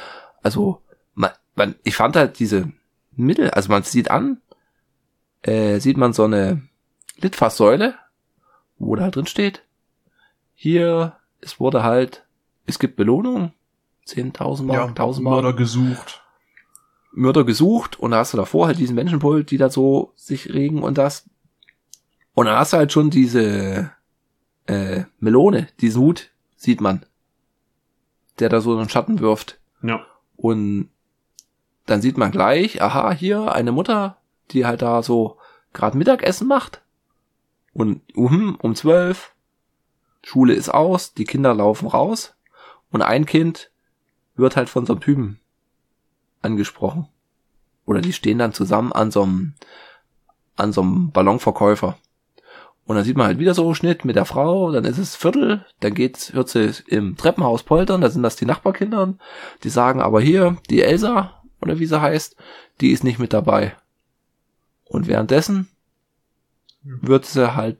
Also, man, man, ich fand halt diese Mittel, also man sieht an, äh, sieht man so eine Litfaßsäule, wo da drin steht, hier, es wurde halt, es gibt Belohnung, 10.000 Mark, ja, 1.000 Mark, Mörder gesucht. Mörder gesucht und da hast du davor halt diesen Menschenpult, die da so sich regen und das. Und dann hast du halt schon diese äh, Melone, diesen Hut, sieht man, der da so einen Schatten wirft. Ja. Und dann sieht man gleich, aha, hier eine Mutter, die halt da so gerade Mittagessen macht. Und um, um zwölf, Schule ist aus, die Kinder laufen raus und ein Kind wird halt von so einem Typen angesprochen. Oder die stehen dann zusammen an so einem, an so einem Ballonverkäufer. Und dann sieht man halt wieder so Schnitt mit der Frau, dann ist es Viertel, dann geht's, hört sie im Treppenhaus poltern, da sind das die Nachbarkinder, die sagen aber hier, die Elsa, oder wie sie heißt, die ist nicht mit dabei. Und währenddessen wird sie halt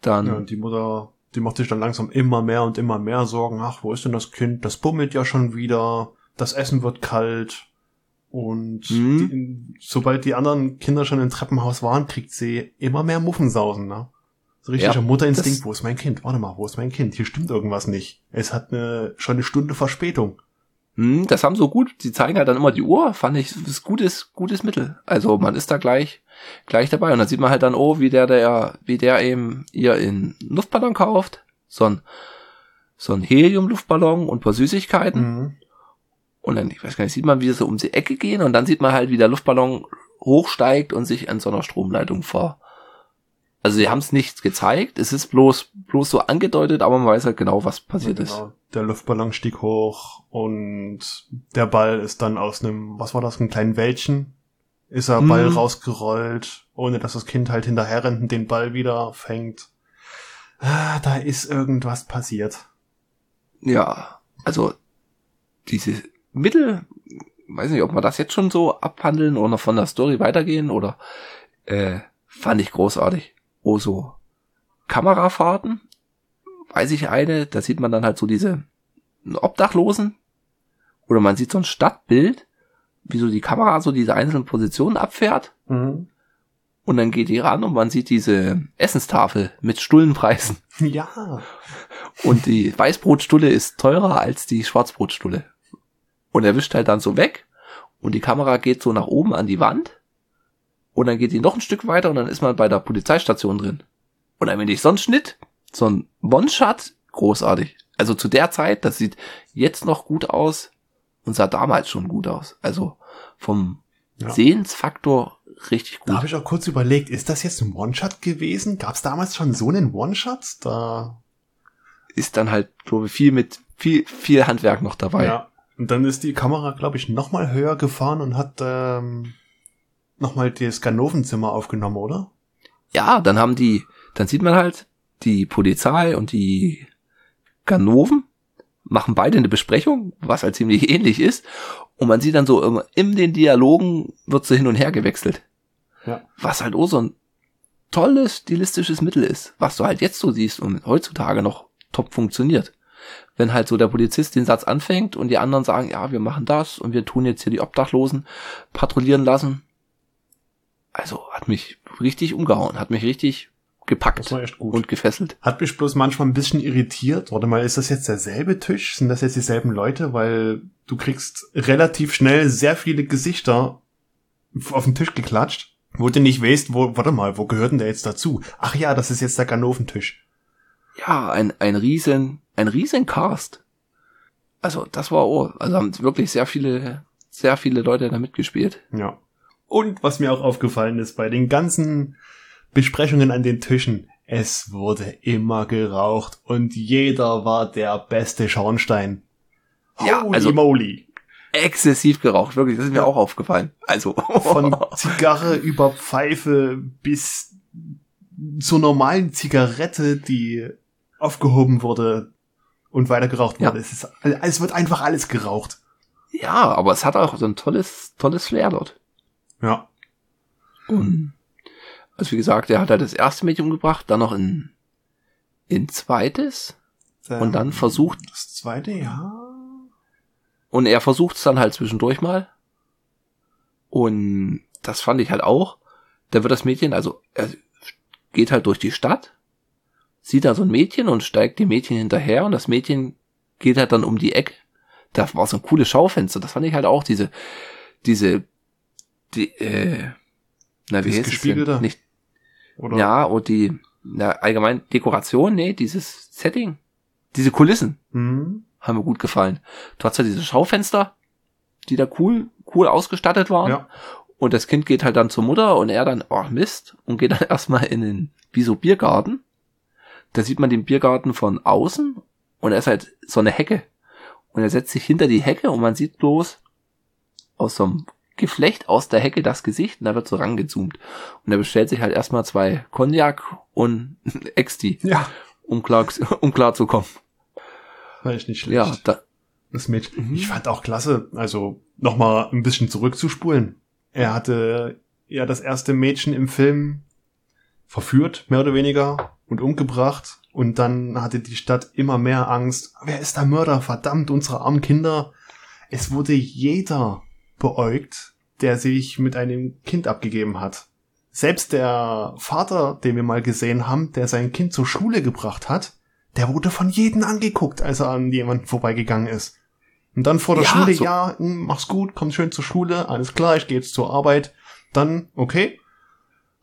dann, ja, und die Mutter die macht sich dann langsam immer mehr und immer mehr Sorgen. Ach, wo ist denn das Kind? Das bummelt ja schon wieder. Das Essen wird kalt. Und Mhm. die, sobald die anderen Kinder schon im Treppenhaus waren, kriegt sie immer mehr Muffensausen, ne? So richtiger Ja, Mutterinstinkt. Wo ist mein Kind? Warte mal, wo ist mein Kind? Hier stimmt irgendwas nicht. Es hat eine, schon eine Stunde Verspätung. Hm, das haben so gut, die zeigen halt dann immer die Uhr, fand ich, ist gutes, gutes Mittel. Also man ist da gleich, gleich dabei und dann sieht man halt dann, oh, wie der, der, wie der eben ihr in Luftballon kauft, so ein, so ein Helium-Luftballon und ein paar Süßigkeiten Mhm. und dann, ich weiß gar nicht, sieht man, wie sie um die Ecke gehen und dann sieht man halt, wie der Luftballon hochsteigt und sich an so einer Stromleitung ver, also sie haben es nicht gezeigt, es ist bloß, bloß so angedeutet, aber man weiß halt genau, was passiert ist. Genau. Der Luftballon stieg hoch und der Ball ist dann aus einem, was war das, einem kleinen Wäldchen, ist er Mhm. Ball rausgerollt, ohne dass das Kind halt hinterher rennt und den Ball wieder fängt. Ah, da ist irgendwas passiert. Ja, also diese Mittel, weiß nicht, ob wir das jetzt schon so abhandeln oder von der Story weitergehen oder äh, fand ich großartig. Oh, so Kamerafahrten, weiß ich eine, da sieht man dann halt so diese Obdachlosen oder man sieht so ein Stadtbild, wie so die Kamera so diese einzelnen Positionen abfährt Mhm. und dann geht die ran und man sieht diese Essenstafel mit Stullenpreisen. *laughs* Ja. Und die Weißbrotstulle ist teurer als die Schwarzbrotstulle. Und er wischt halt dann so weg und die Kamera geht so nach oben an die Wand und dann geht die noch ein Stück weiter und dann ist man bei der Polizeistation drin. Und dann bin ich so ein Schnitt, so ein One-Shot, großartig. Also zu der Zeit, das sieht jetzt noch gut aus und sah damals schon gut aus. Also vom Ja. Sehensfaktor richtig Da gut. habe ich auch kurz überlegt, ist das jetzt ein One-Shot gewesen? Gab es damals schon so einen One-Shot? Da Ist dann halt, glaube ich, viel mit viel, viel Handwerk noch dabei. Ja. Und dann ist die Kamera, glaube ich, noch mal höher gefahren und hat ähm, noch mal das Ganovenzimmer aufgenommen, oder? ja, dann haben die, dann sieht man halt, die Polizei und die Ganoven machen beide eine Besprechung, was halt ziemlich *laughs* ähnlich ist. Und man sieht dann so, immer in den Dialogen wird so hin und her gewechselt. Ja. Was halt auch so ein tolles stilistisches Mittel ist, was du halt jetzt so siehst und heutzutage noch top funktioniert. Wenn halt so der Polizist den Satz anfängt und die anderen sagen, ja, wir machen das und wir tun jetzt hier die Obdachlosen patrouillieren lassen. Also hat mich richtig umgehauen, hat mich richtig gepackt Das war echt gut. und gefesselt. Hat mich bloß manchmal ein bisschen irritiert. Warte mal, ist das jetzt derselbe Tisch? Sind das jetzt dieselben Leute? Weil du kriegst relativ schnell sehr viele Gesichter auf den Tisch geklatscht, wo du nicht weißt, wo, warte mal, wo gehört denn der jetzt dazu? Ach ja, das ist jetzt der Ganoventisch. Ja, ein, ein riesen, ein riesen Cast. Also das war oh, also haben wirklich sehr viele, sehr viele Leute da mitgespielt. Ja. Und was mir auch aufgefallen ist, bei den ganzen Besprechungen an den Tischen, es wurde immer geraucht und jeder war der beste Schornstein. Ja, Holy also- moly. Exzessiv geraucht, wirklich, das ist mir auch aufgefallen. Also *laughs* Von Zigarre über Pfeife bis zur normalen Zigarette, die aufgehoben wurde und weiter geraucht Ja. wurde. Es, ist, es wird einfach alles geraucht. ja, aber es hat auch so ein tolles, tolles Flair dort. Ja. Und also wie gesagt, er hat halt das erste Mädchen umgebracht, dann noch in, in zweites und dann versucht Das zweite, ja. Und er versucht es dann halt zwischendurch mal. Und das fand ich halt auch. Da wird das Mädchen, also er geht halt durch die Stadt, sieht da so ein Mädchen und steigt dem Mädchen hinterher und das Mädchen geht halt dann um die Ecke. Da war so ein cooles Schaufenster. Das fand ich halt auch diese, diese, die, äh, na, wie heißt es? Nicht, Oder? ja, und die, na, allgemein Dekoration, nee, dieses Setting, diese Kulissen Hm? haben mir gut gefallen. Du hast ja diese Schaufenster, die da cool, cool ausgestattet waren. Ja. Und das Kind geht halt dann zur Mutter und er dann, oh Mist, und geht dann *laughs* erstmal in den, wie so Biergarten. Da sieht man den Biergarten von außen und er ist halt so eine Hecke. Und er setzt sich hinter die Hecke und man sieht bloß aus so einem Geflecht aus der Hecke das Gesicht und da wird so rangezoomt. Und er bestellt sich halt erstmal zwei Cognac und *laughs* Exti, Ja. um klar, um klar zu kommen. War echt nicht schlecht. Ja, da, Das Mädchen. Mhm. Ich fand auch klasse, also nochmal ein bisschen zurückzuspulen. Er hatte ja das erste Mädchen im Film verführt, mehr oder weniger, und umgebracht. Und dann hatte die Stadt immer mehr Angst. Wer ist der Mörder? Verdammt, unsere armen Kinder. Es wurde jeder beäugt, der sich mit einem Kind abgegeben hat. Selbst der Vater, den wir mal gesehen haben, der sein Kind zur Schule gebracht hat, der wurde von jedem angeguckt, als er an jemanden vorbeigegangen ist. Und dann vor der Ja, Schule, so- ja, hm, mach's gut, komm schön zur Schule, alles klar, ich gehe jetzt zur Arbeit. Dann, okay,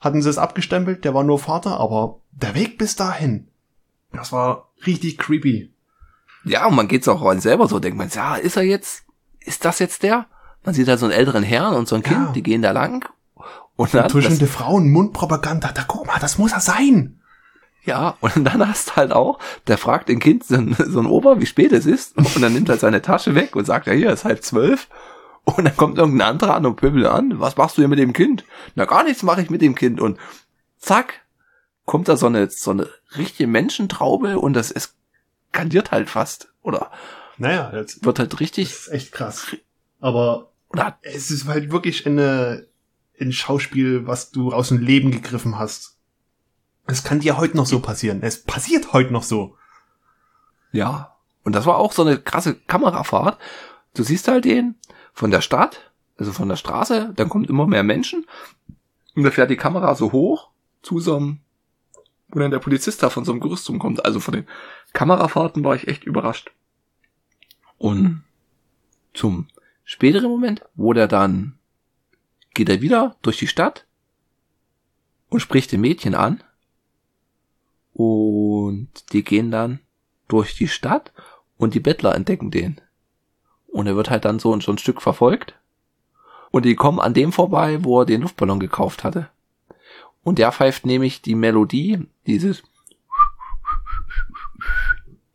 hatten sie es abgestempelt, der war nur Vater, aber der Weg bis dahin, das war richtig creepy. Ja, und man geht's auch rein selber so, denkt man, ja, ist er jetzt, ist das jetzt der? Man sieht halt so einen älteren Herrn und so ein Kind, Ja. die gehen da lang. Und dann, das, Tuschelnde Frauen, Mundpropaganda, da guck mal, das muss er sein. ja, und dann hast du halt auch, der fragt den Kind, so ein, so ein Ober, wie spät es ist, und dann nimmt er seine Tasche weg und sagt, ja, hier ist halb zwölf. Und dann kommt irgendein anderer an und pöbelt an, was machst du hier mit dem Kind? Na, gar nichts mache ich mit dem Kind. Und zack, kommt da so eine, so eine richtige Menschentraube und das eskaliert halt fast. Oder Naja, jetzt wird halt richtig, ist echt krass. Aber es ist halt wirklich eine, ein Schauspiel, was du aus dem Leben gegriffen hast. Es kann dir heute noch so passieren. Es passiert heute noch so. Ja. Und das war auch so eine krasse Kamerafahrt. Du siehst halt den von der Stadt, also von der Straße, dann kommt immer mehr Menschen und da fährt die Kamera so hoch zu so einem, wo dann der Polizist da von so einem Gerüstung kommt. Also von den Kamerafahrten war ich echt überrascht. Und zum späteren Moment, wo der dann geht er wieder durch die Stadt und spricht den Mädchen an und die gehen dann durch die Stadt und die Bettler entdecken den. Und er wird halt dann so, so ein Stück verfolgt. Und die kommen an dem vorbei, wo er den Luftballon gekauft hatte. Und der pfeift nämlich die Melodie, dieses,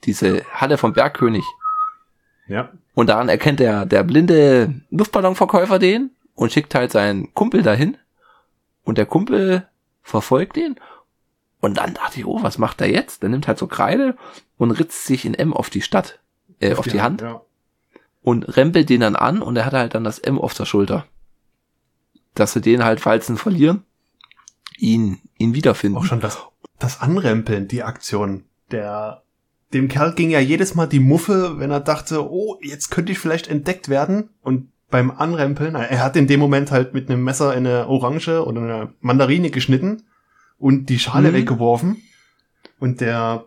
diese Halle vom Bergkönig. Ja. Und daran erkennt der, der blinde Luftballonverkäufer den und schickt halt seinen Kumpel dahin. Und der Kumpel verfolgt ihn. Und dann dachte ich, oh, was macht er jetzt? Der nimmt halt so Kreide und ritzt sich in M auf die Stadt, äh, auf, die, Hand Ja. und rempelt den dann an und er hat halt dann das M auf der Schulter. Dass sie den halt, falls sie ihn verlieren, ihn, ihn wiederfinden. Auch schon das, das Anrempeln, die Aktion. Der, dem Kerl ging ja jedes Mal die Muffe, wenn er dachte, oh, jetzt könnte ich vielleicht entdeckt werden. Und beim Anrempeln, er hat in dem Moment halt mit einem Messer eine Orange oder eine Mandarine geschnitten und die Schale Mhm. weggeworfen. Und der,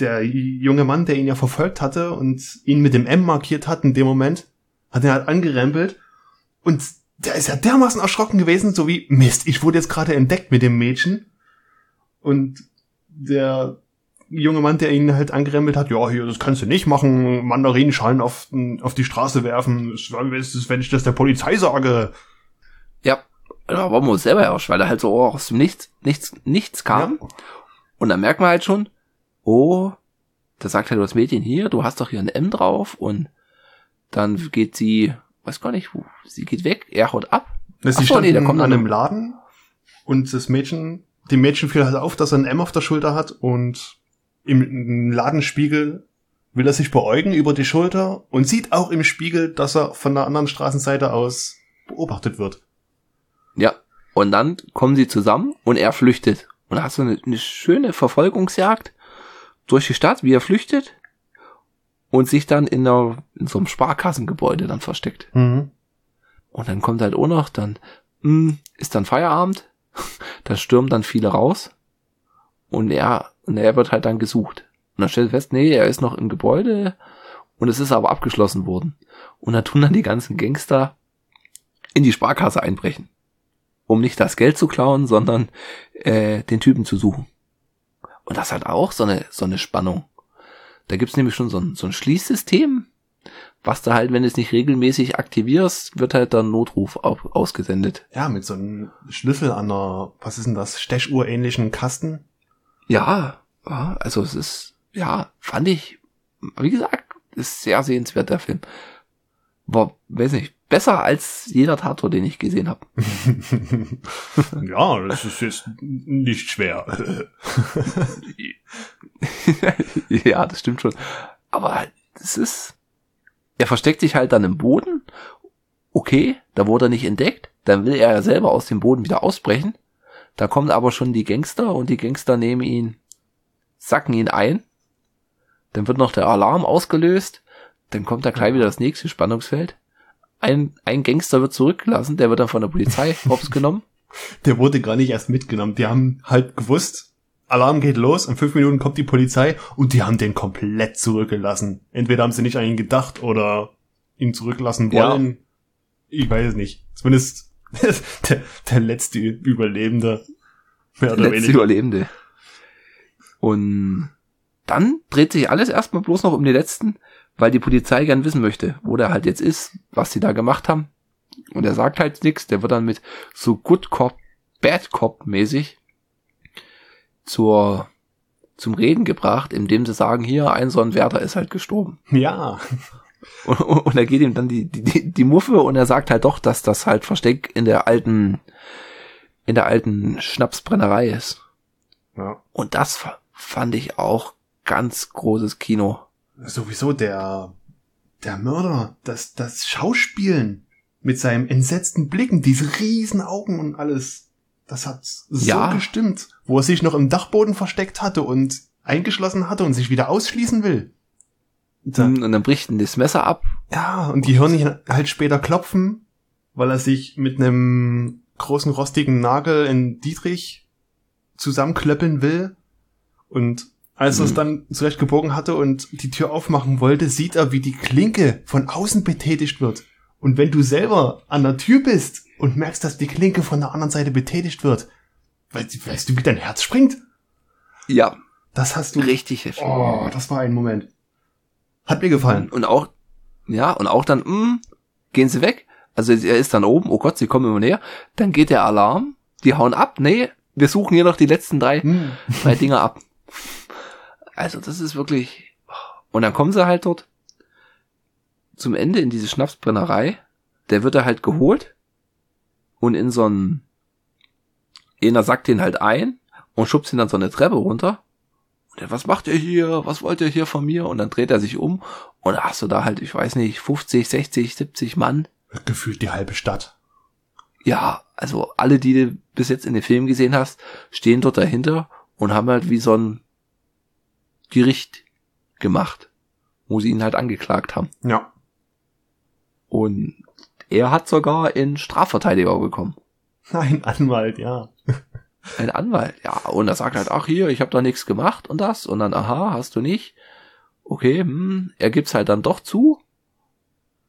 der junge Mann, der ihn ja verfolgt hatte und ihn mit dem M markiert hat in dem Moment, hat er halt angerempelt. Und der ist ja dermaßen erschrocken gewesen, so wie, Mist, ich wurde jetzt gerade entdeckt mit dem Mädchen. Und der junge Mann, der ihn halt angerempelt hat, ja, hier, das kannst du nicht machen, Mandarinenschalen auf, auf die Straße werfen, wenn ich das der Polizei sage. Ja, da war man uns selber erst, weil er halt so aus dem Nichts, nichts, nichts kam. Ja. Und dann merkt man halt schon, oh, da sagt halt das Mädchen hier, du hast doch hier ein M drauf und dann geht sie, weiß gar nicht, sie geht weg, er haut ab. Ach sie so, nee, der kommt an dann- einem Laden und das Mädchen, dem Mädchen fiel halt auf, dass er ein M auf der Schulter hat und im Ladenspiegel will er sich beäugen über die Schulter und sieht auch im Spiegel, dass er von der anderen Straßenseite aus beobachtet wird. Ja. Und dann kommen sie zusammen und er flüchtet. Und da hast du eine, eine schöne Verfolgungsjagd durch die Stadt, wie er flüchtet und sich dann in, einer, in so einem Sparkassengebäude dann versteckt. Mhm. Und dann kommt halt auch noch, dann mh, ist dann Feierabend, *laughs* dann stürmen dann viele raus und er, und er wird halt dann gesucht. Und dann stellt er fest, nee, er ist noch im Gebäude und es ist aber abgeschlossen worden. Und dann tun dann die ganzen Gangster in die Sparkasse einbrechen. Um nicht das Geld zu klauen, sondern äh, den Typen zu suchen. Und das hat auch so eine, so eine Spannung. Da gibt's nämlich schon so ein, so ein Schließsystem, was da halt, wenn du es nicht regelmäßig aktivierst, wird halt dann Notruf ausgesendet. Ja, mit so einem Schlüssel an einer, was ist denn das, Stechuhr-ähnlichen Kasten. Ja, also es ist, ja, fand ich, wie gesagt, ist sehr sehenswert, der Film. War, weiß nicht, besser als jeder Tatort, den ich gesehen habe. *laughs* *laughs* ja, das ist jetzt nicht schwer. *laughs* ja, das stimmt schon. Aber es ist, er versteckt sich halt dann im Boden. Okay, da wurde er nicht entdeckt. Dann will er ja selber aus dem Boden wieder ausbrechen. Da kommen aber schon die Gangster und die Gangster nehmen ihn sacken ihn ein, dann wird noch der Alarm ausgelöst, dann kommt da gleich wieder das nächste Spannungsfeld. Ein, ein Gangster wird zurückgelassen, der wird dann von der Polizei *laughs* hops genommen. Der wurde gar nicht erst mitgenommen. Die haben halt gewusst, Alarm geht los, in fünf Minuten kommt die Polizei und die haben den komplett zurückgelassen. Entweder haben sie nicht an ihn gedacht oder ihn zurücklassen wollen. Ja. Ich weiß es nicht. Zumindest *laughs* der, der letzte Überlebende. Mehr oder letzte weniger. Überlebende. Und dann dreht sich alles erstmal bloß noch um die letzten, weil die Polizei gern wissen möchte, wo der halt jetzt ist, was sie da gemacht haben. Und er sagt halt nichts, der wird dann mit so Good Cop, Bad Cop mäßig zur, zum Reden gebracht, indem sie sagen, hier, ein so ein Wärter ist halt gestorben. Ja. Und, und er geht ihm dann die, die, die Muffe und er sagt halt doch, dass das halt Versteck in der alten, in der alten Schnapsbrennerei ist. Ja. Und das fand ich auch ganz großes Kino. Sowieso der, der Mörder, das, das Schauspielen mit seinem entsetzten Blicken, diese riesen Augen und alles. Das hat so ja. gestimmt. Wo er sich noch im Dachboden versteckt hatte und eingeschlossen hatte und sich wieder ausschließen will. Da, und dann bricht ihn das Messer ab. Ja, und die hören ihn halt später klopfen, weil er sich mit einem großen rostigen Nagel in Dietrich zusammenklöppeln will. Und als er es mhm. dann zurecht gebogen hatte und die Tür aufmachen wollte, sieht er, wie die Klinke von außen betätigt wird. Und wenn du selber an der Tür bist und merkst, dass die Klinke von der anderen Seite betätigt wird, weißt, weißt du, wie dein Herz springt? Ja. Das hast du. Richtig heftig. Oh, das war ein Moment. Hat mir gefallen. Und auch, ja, und auch dann, mh, hm, gehen sie weg. Also er ist dann oben, oh Gott, sie kommen immer näher. Dann geht der Alarm, die hauen ab. Nee, wir suchen hier noch die letzten drei, hm. drei Dinger ab. Also das ist wirklich. Und dann kommen sie halt dort zum Ende in diese Schnapsbrennerei. Der wird da halt geholt und in so ein einer sagt den halt ein und schubst ihn dann so eine Treppe runter und er, was macht ihr hier? Was wollt ihr hier von mir? Und dann dreht er sich um und da hast du da halt, ich weiß nicht, 50, 60, 70 Mann. Gefühlt die halbe Stadt. Ja, also alle, die du bis jetzt in den Film gesehen hast, stehen dort dahinter und haben halt wie so ein Gericht gemacht, wo sie ihn halt angeklagt haben. Ja. Und er hat sogar in Strafverteidiger bekommen. Ein Anwalt, ja. Ein Anwalt, ja. Und er sagt halt, ach hier, ich habe da nichts gemacht und das. Und dann, aha, hast du nicht. Okay, hm, er gibt's halt dann doch zu.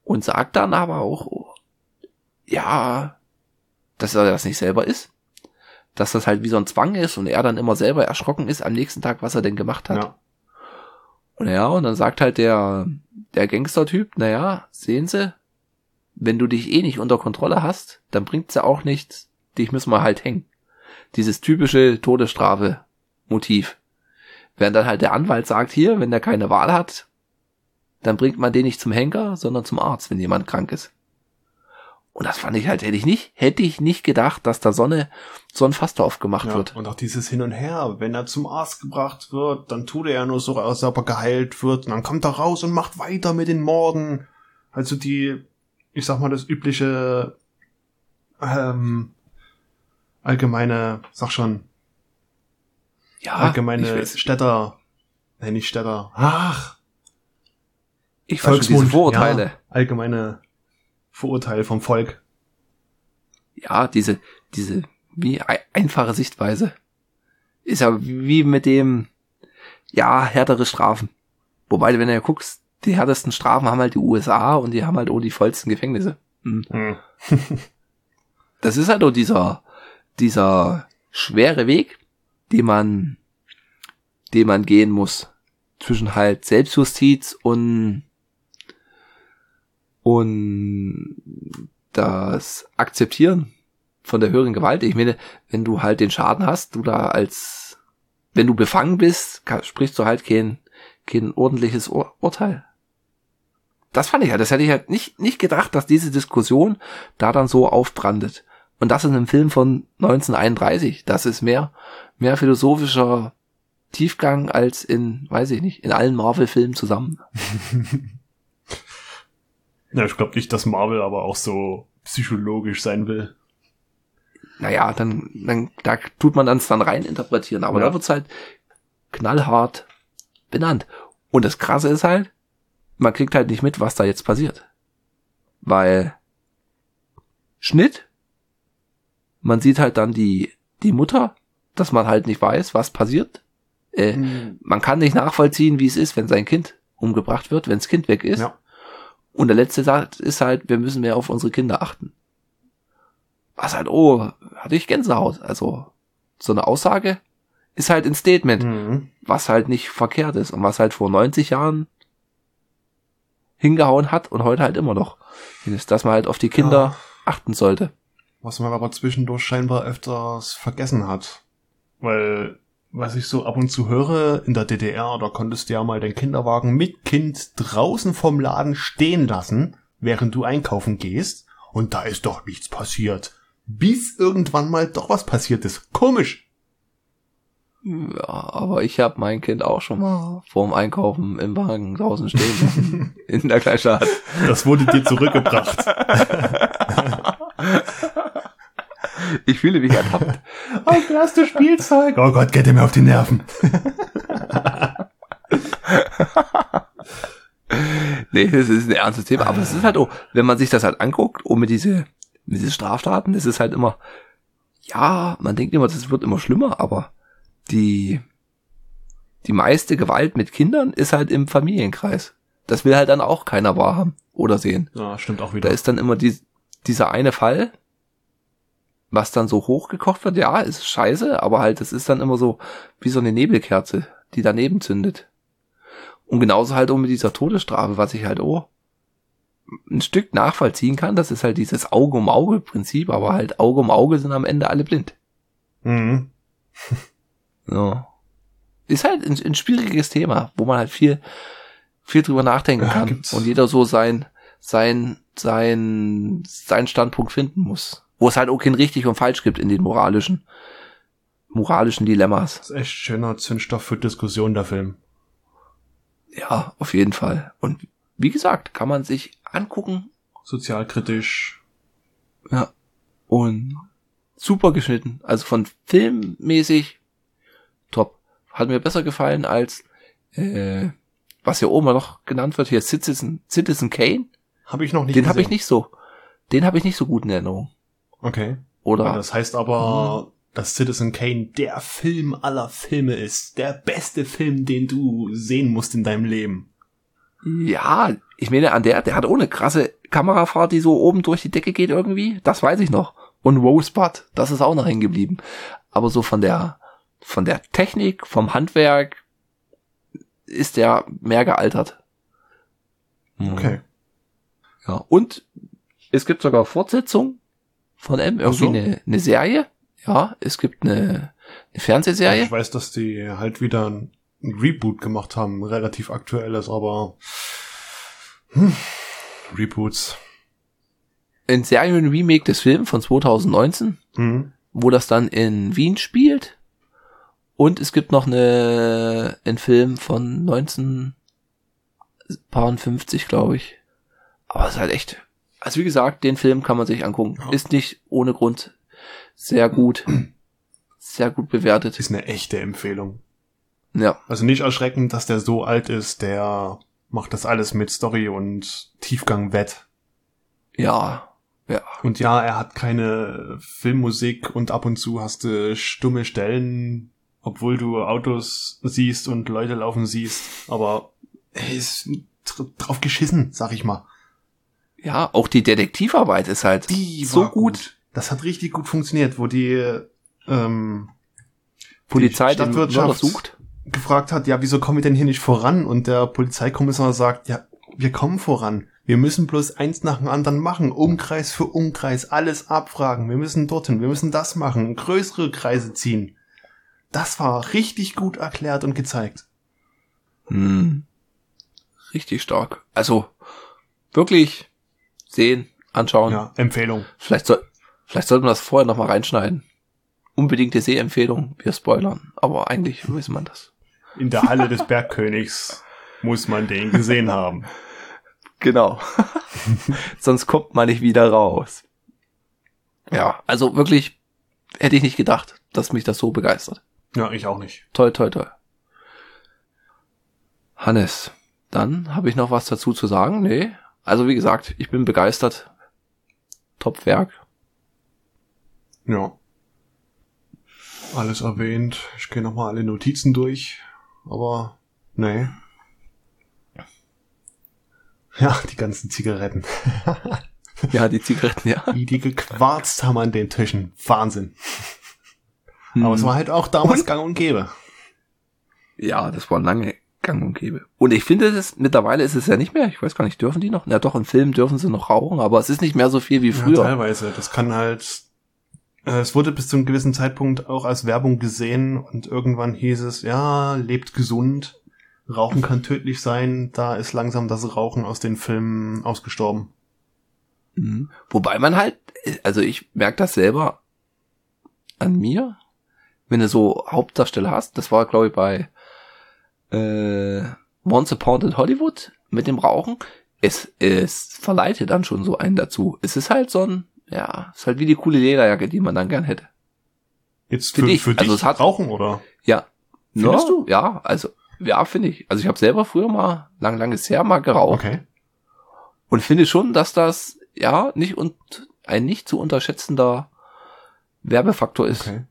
Und sagt dann aber auch, oh, ja, dass er das nicht selber ist. Dass das halt wie so ein Zwang ist und er dann immer selber erschrocken ist am nächsten Tag, was er denn gemacht hat. Ja. Und ja, und dann sagt halt der, der Gangster-Typ, naja, sehen Sie, wenn du dich eh nicht unter Kontrolle hast, dann bringt's ja auch nichts, dich müssen wir halt hängen dieses typische Todesstrafe-Motiv. Während dann halt der Anwalt sagt, hier, wenn der keine Wahl hat, dann bringt man den nicht zum Henker, sondern zum Arzt, wenn jemand krank ist. Und das fand ich halt, hätte ich nicht, hätte ich nicht gedacht, dass da Sonne so ein Fass drauf gemacht ja, wird. Und auch dieses Hin und Her, wenn er zum Arzt gebracht wird, dann tut er ja nur so, als ob er geheilt wird, und dann kommt er raus und macht weiter mit den Morden. Also die, ich sag mal, das übliche, ähm, allgemeine, sag schon, ja, allgemeine Städter, nee, nicht Städter, ach, ich Volksmund, Vorurteile. Ja, allgemeine Vorurteile vom Volk. Ja, diese, diese, wie einfache Sichtweise. Ist ja wie mit dem, ja, härtere Strafen. Wobei, wenn du ja guckst, die härtesten Strafen haben halt die USA und die haben halt auch die vollsten Gefängnisse. Hm. Hm. *laughs* das ist halt auch dieser, dieser schwere Weg, den man, den man gehen muss. Zwischen halt Selbstjustiz und, und das Akzeptieren von der höheren Gewalt. Ich meine, wenn du halt den Schaden hast, du da als, wenn du befangen bist, sprichst du halt kein, kein ordentliches Ur Urteil. Das fand ich ja, das hätte ich halt nicht, nicht gedacht, dass diese Diskussion da dann so aufbrandet. Und das in einem Film von 1931. Das ist mehr, mehr philosophischer Tiefgang als in, weiß ich nicht, in allen Marvel-Filmen zusammen. *laughs* ja, ich glaube nicht, dass Marvel aber auch so psychologisch sein will. Naja, dann, dann da tut man dann dann rein interpretieren. Aber ja. da wird's halt knallhart benannt. Und das Krasse ist halt, man kriegt halt nicht mit, was da jetzt passiert. Weil Schnitt, man sieht halt dann die, die Mutter, dass man halt nicht weiß, was passiert. Äh, mhm. Man kann nicht nachvollziehen, wie es ist, wenn sein Kind umgebracht wird, wenn das Kind weg ist. Ja. Und der letzte Satz ist halt, wir müssen mehr auf unsere Kinder achten. Was halt, oh, hatte ich Gänsehaut. Also, so eine Aussage ist halt ein Statement, mhm. was halt nicht verkehrt ist und was halt vor 90 Jahren hingehauen hat und heute halt immer noch ist, dass man halt auf die Kinder ja. achten sollte. Was man aber zwischendurch scheinbar öfters vergessen hat. Weil was ich so ab und zu höre, in der DDR, da konntest du ja mal den Kinderwagen mit Kind draußen vom Laden stehen lassen, während du einkaufen gehst, und da ist doch nichts passiert. Bis irgendwann mal doch was passiert ist. Komisch. Ja, aber ich habe mein Kind auch schon mal vorm Einkaufen im Wagen draußen stehen lassen. *laughs* in der Kleinstadt. Das wurde dir zurückgebracht. *laughs* Ich fühle mich ertappt. Oh, hast du Spielzeug. Oh Gott, geht dir mir auf die Nerven. nee, das ist ein ernstes Thema. Aber es ist halt auch, wenn man sich das halt anguckt, um mit diese, mit diese Straftaten, das ist halt immer, ja, man denkt immer, das wird immer schlimmer, aber die, die meiste Gewalt mit Kindern ist halt im Familienkreis. Das will halt dann auch keiner wahrhaben oder sehen. Ja, stimmt auch wieder. Da ist dann immer die, dieser eine Fall, was dann so hochgekocht wird, ja, ist scheiße, aber halt, es ist dann immer so wie so eine Nebelkerze, die daneben zündet. Und genauso halt auch mit dieser Todesstrafe, was ich halt auch ein Stück nachvollziehen kann, das ist halt dieses Auge um Auge Prinzip, aber halt Auge um Auge sind am Ende alle blind. Mhm. *laughs* so. Ist halt ein, ein, schwieriges Thema, wo man halt viel, viel drüber nachdenken ja, kann gibt's. und jeder so sein, sein, sein, sein Standpunkt finden muss wo es halt auch kein richtig und falsch gibt in den moralischen, moralischen Dilemmas. Das ist echt schöner Zündstoff für Diskussion, der Film. Ja, auf jeden Fall. Und wie gesagt, kann man sich angucken. Sozialkritisch. Ja. Und super geschnitten. Also von filmmäßig top. Hat mir besser gefallen als äh, was hier oben noch genannt wird, hier Citizen, Citizen Kane. Habe ich noch nicht Den habe ich nicht so. Den habe ich nicht so gut in Erinnerung. Okay. Oder? Das heißt aber, hm. dass Citizen Kane der Film aller Filme ist. Der beste Film, den du sehen musst in deinem Leben. Ja, ich meine, an der, der hat ohne krasse Kamerafahrt, die so oben durch die Decke geht irgendwie. Das weiß ich noch. Und Rosebud, das ist auch noch hängen geblieben. Aber so von der, von der Technik, vom Handwerk ist der mehr gealtert. Okay. Ja, und es gibt sogar Fortsetzung von M, irgendwie eine, eine Serie. Ja, es gibt eine, eine Fernsehserie. Ich weiß, dass die halt wieder ein Reboot gemacht haben, relativ aktuelles, aber hm, Reboots. Ein Serien-Remake des Films von 2019, mhm. wo das dann in Wien spielt. Und es gibt noch eine, einen Film von 1950, glaube ich. Aber es ist halt echt also wie gesagt, den Film kann man sich angucken. Ja. Ist nicht ohne Grund sehr gut, sehr gut bewertet. Ist eine echte Empfehlung. Ja. Also nicht erschreckend, dass der so alt ist, der macht das alles mit Story und Tiefgang wett. Ja. Ja. Und ja, er hat keine Filmmusik und ab und zu hast du stumme Stellen, obwohl du Autos siehst und Leute laufen siehst, aber er ist drauf geschissen, sag ich mal. Ja, auch die Detektivarbeit ist halt die so gut. gut. Das hat richtig gut funktioniert, wo die ähm, Polizei die Stadtwirtschaft sucht. gefragt hat, ja, wieso kommen wir denn hier nicht voran? Und der Polizeikommissar sagt, ja, wir kommen voran. Wir müssen bloß eins nach dem anderen machen. Umkreis für Umkreis, alles abfragen. Wir müssen dorthin, wir müssen das machen, größere Kreise ziehen. Das war richtig gut erklärt und gezeigt. Hm. Richtig stark. Also, wirklich sehen, anschauen. Ja, Empfehlung. Vielleicht, soll, vielleicht sollten wir das vorher nochmal reinschneiden. Unbedingte Sehempfehlung, wir spoilern. Aber eigentlich *laughs* weiß man das. In der Halle des Bergkönigs muss man den gesehen haben. Genau. *laughs* Sonst kommt man nicht wieder raus. Ja, also wirklich hätte ich nicht gedacht, dass mich das so begeistert. Ja, ich auch nicht. Toll, toll, toll. Hannes, dann habe ich noch was dazu zu sagen. Nee. Also wie gesagt, ich bin begeistert. Top-Werk. Ja. Alles erwähnt. Ich gehe nochmal alle Notizen durch. Aber, nee. Ja, die ganzen Zigaretten. *laughs* ja, die Zigaretten, ja. Wie die gequarzt haben an den Tischen. Wahnsinn. Hm. Aber es war halt auch damals und? gang und gäbe. Ja, das war lange gang und gäbe. Und ich finde, das, mittlerweile ist es ja nicht mehr, ich weiß gar nicht, dürfen die noch? Na doch, im Film dürfen sie noch rauchen, aber es ist nicht mehr so viel wie früher. Ja, teilweise. Das kann halt, äh, es wurde bis zu einem gewissen Zeitpunkt auch als Werbung gesehen und irgendwann hieß es, ja, lebt gesund, Rauchen kann tödlich sein, da ist langsam das Rauchen aus den Filmen ausgestorben. Mhm. Wobei man halt, also ich merke das selber an mir, wenn du so Hauptdarsteller hast, das war glaube ich bei äh, Once Upon in Hollywood mit dem Rauchen, es, es verleitet dann schon so einen dazu. Es ist halt so ein, ja, es ist halt wie die coole Lederjacke, die man dann gern hätte. Jetzt für, für, für also dich es hat, Rauchen, oder? Ja. Findest no, du? Ja, also, ja, finde ich. Also ich habe selber früher mal, lang, langes her mal geraucht. Okay. Und finde schon, dass das, ja, nicht und ein nicht zu unterschätzender Werbefaktor ist. Okay.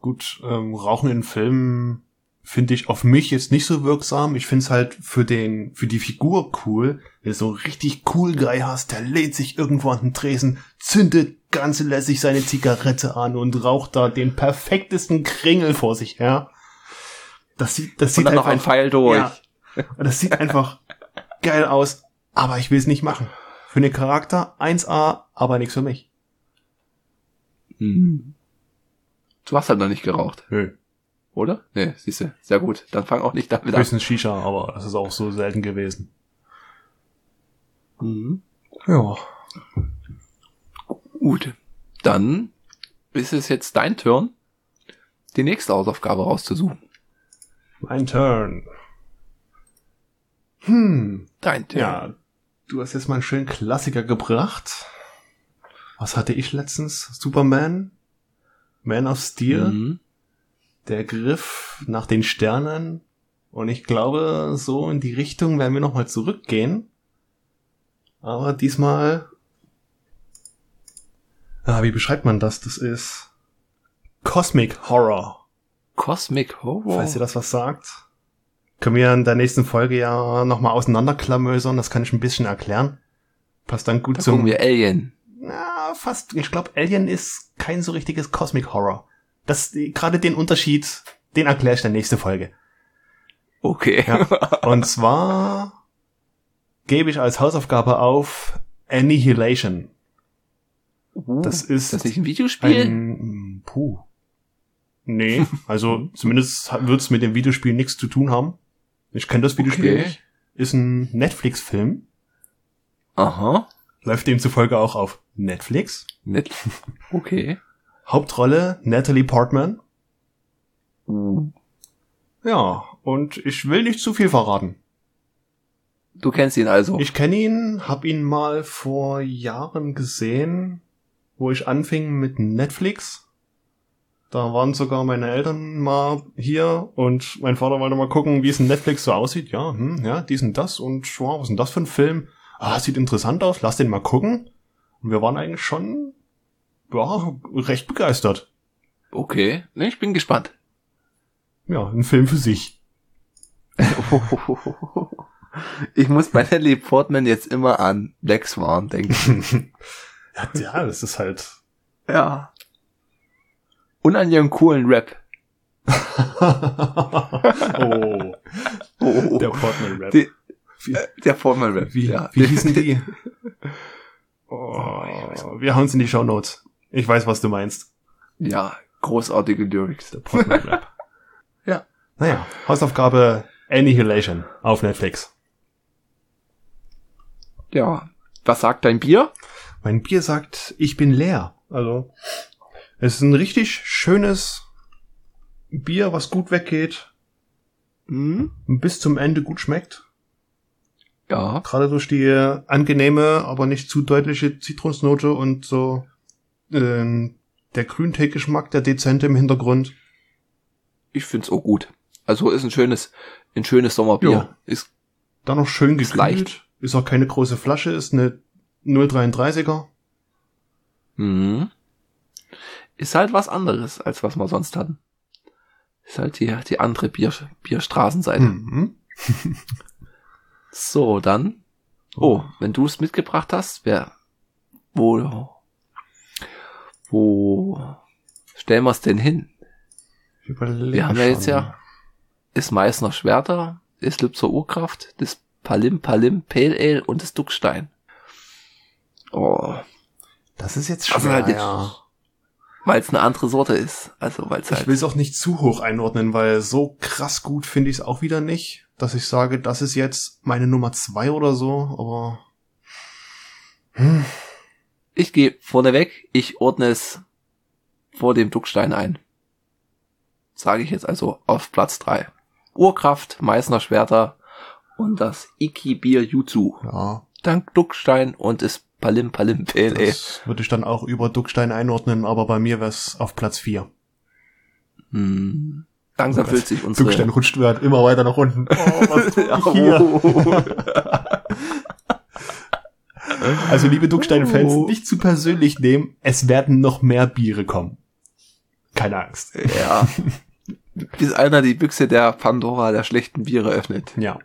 Gut, ähm, Rauchen in Filmen finde ich auf mich jetzt nicht so wirksam. Ich finde es halt für den, für die Figur cool. Wenn du so richtig cool Guy hast, der lädt sich irgendwo an den Tresen, zündet ganz lässig seine Zigarette an und raucht da den perfektesten Kringel vor sich her. Das sieht, das sieht und dann einfach, noch ein Pfeil durch. Ja, das sieht einfach geil aus, aber ich will es nicht machen. Für den Charakter 1A, aber nichts für mich. Hm. Du hast halt noch nicht geraucht. Nö. Oder? Nee, siehst du. Sehr gut. Dann fang auch nicht damit an. Höchstens Shisha, aber das ist auch so selten gewesen. Mhm. Ja. Gut. Dann ist es jetzt dein Turn, die nächste Hausaufgabe rauszusuchen. Mein Turn. Hm. Dein Turn. Ja, du hast jetzt mal einen schönen Klassiker gebracht. Was hatte ich letztens? Superman? Man of Steel? Mhm der Griff nach den Sternen. Und ich glaube, so in die Richtung werden wir nochmal zurückgehen. Aber diesmal. Ah, wie beschreibt man das? Das ist Cosmic Horror. Cosmic Horror? Falls ihr das was sagt. Können wir in der nächsten Folge ja nochmal auseinanderklamösern. Das kann ich ein bisschen erklären. Passt dann gut da zum. wir Alien. Na, fast. Ich glaube, Alien ist kein so richtiges Cosmic Horror. Das, gerade den Unterschied, den erkläre ich der nächste Folge. Okay. Ja. Und zwar gebe ich als Hausaufgabe auf Annihilation. Uh, das ist. Das nicht ein Videospiel? Ein, puh. Nee, also *laughs* zumindest wird es mit dem Videospiel nichts zu tun haben. Ich kenne das Videospiel okay. nicht. Ist ein Netflix-Film. Aha. Läuft demzufolge auch auf Netflix. Net *laughs* okay. Hauptrolle Natalie Portman. Uh. Ja, und ich will nicht zu viel verraten. Du kennst ihn also? Ich kenne ihn, hab ihn mal vor Jahren gesehen, wo ich anfing mit Netflix. Da waren sogar meine Eltern mal hier und mein Vater wollte mal gucken, wie es in Netflix so aussieht. Ja, hm, ja, dies und das und wow, was ist denn das für ein Film? Ah, sieht interessant aus, lass den mal gucken. Und wir waren eigentlich schon ja, recht begeistert. Okay, ne, ich bin gespannt. Ja, ein Film für sich. *laughs* ich muss bei Natalie Portman jetzt immer an Black Swan denken. *laughs* ja, ja, das ist halt. Ja. Und an ihren coolen Rap. *laughs* oh. oh. Der Portman-Rap. Der Portman-Rap. Wie, ja. wie hießen die? Oh, wir hauen es in die Show Notes. Ich weiß, was du meinst. Ja, großartige Lyrics. Der Rap. *laughs* ja. Naja, Hausaufgabe Annihilation auf Netflix. Ja. Was sagt dein Bier? Mein Bier sagt, ich bin leer. Also, es ist ein richtig schönes Bier, was gut weggeht. Mhm. Bis zum Ende gut schmeckt. Ja. Gerade durch die angenehme, aber nicht zu deutliche Zitrusnote und so äh, der Grüntee-Geschmack, der dezente im Hintergrund. Ich find's auch gut. Also ist ein schönes, ein schönes Sommerbier. Jo. Ist, Dann noch schön Ist gekühlt. leicht. Ist auch keine große Flasche, ist eine 0,33er. mhm. ist halt was anderes, als was wir sonst hatten. Ist halt die, die andere Bier, Bierstraßenseite. Mhm. *laughs* So, dann. Oh, wenn du es mitgebracht hast, wer, wo, wo stellen wir es denn hin? Ich überlege Wir haben ja jetzt ja, ist Meißner Schwerter, ist Lübzer Urkraft, das Palim Palim Pale Ale und das Duckstein. Oh, Das ist jetzt schwer, Also halt ja. weil es eine andere Sorte ist. Also weil es Ich halt, will es auch nicht zu hoch einordnen, weil so krass gut finde ich es auch wieder nicht, dass ich sage, das ist jetzt meine Nummer zwei oder so, aber hm, ich gehe vorneweg, ich ordne es vor dem Duckstein ein. Sage ich jetzt also auf Platz drei. Urkraft, Meißner Schwerter und das Iki Bier Jutsu. ja, Dank Duckstein und das Palim Palim Pale Ale. das würde ich dann auch über Duckstein einordnen, aber bei mir wäre es auf Platz vier. Hm. Langsam Oh füllt Gott. sich unsere... Duckstein rutscht immer weiter nach unten. Oh, was *laughs* tue ich hier? Also liebe Duckstein-Fans, Oh. nicht zu persönlich nehmen, es werden noch mehr Biere kommen. Keine Angst. Ja. Bis einer die Büchse der Pandora der schlechten Biere öffnet. Ja,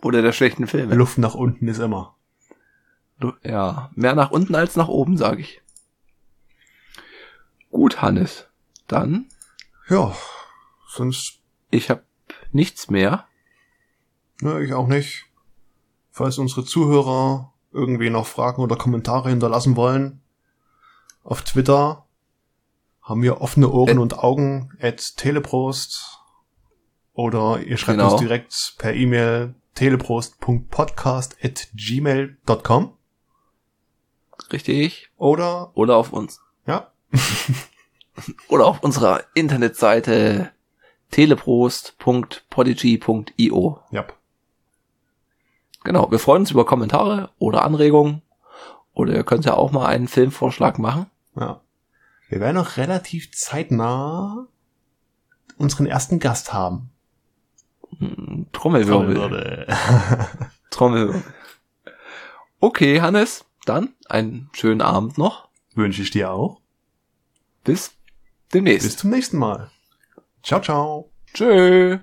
Oder der schlechten Filme. Luft nach unten ist immer. Ja, mehr nach unten als nach oben, sage ich. Gut, Hannes. Dann, Ja, sonst, ich habe nichts mehr. ne, ich auch nicht. Falls unsere Zuhörer irgendwie noch Fragen oder Kommentare hinterlassen wollen, auf Twitter haben wir offene Ohren Ä- und Augen at teleprost oder ihr schreibt Genau. uns direkt per E-Mail teleprost.podcast at gmail.com Richtig. oder, Oder auf uns. ja, *laughs* Oder auf unserer Internetseite teleprost.podigy.io. ja, Genau, wir freuen uns über Kommentare oder Anregungen. Oder ihr könnt ja auch mal einen Filmvorschlag machen. ja. Wir werden auch relativ zeitnah unseren ersten Gast haben. Hm, Trommelwirbel. Trommelwirbel. *laughs* Trommelwirbel. Okay, Hannes, dann einen schönen Abend noch. Wünsche ich dir auch. Bis demnächst. Bis zum nächsten Mal. Ciao, ciao. Tschö.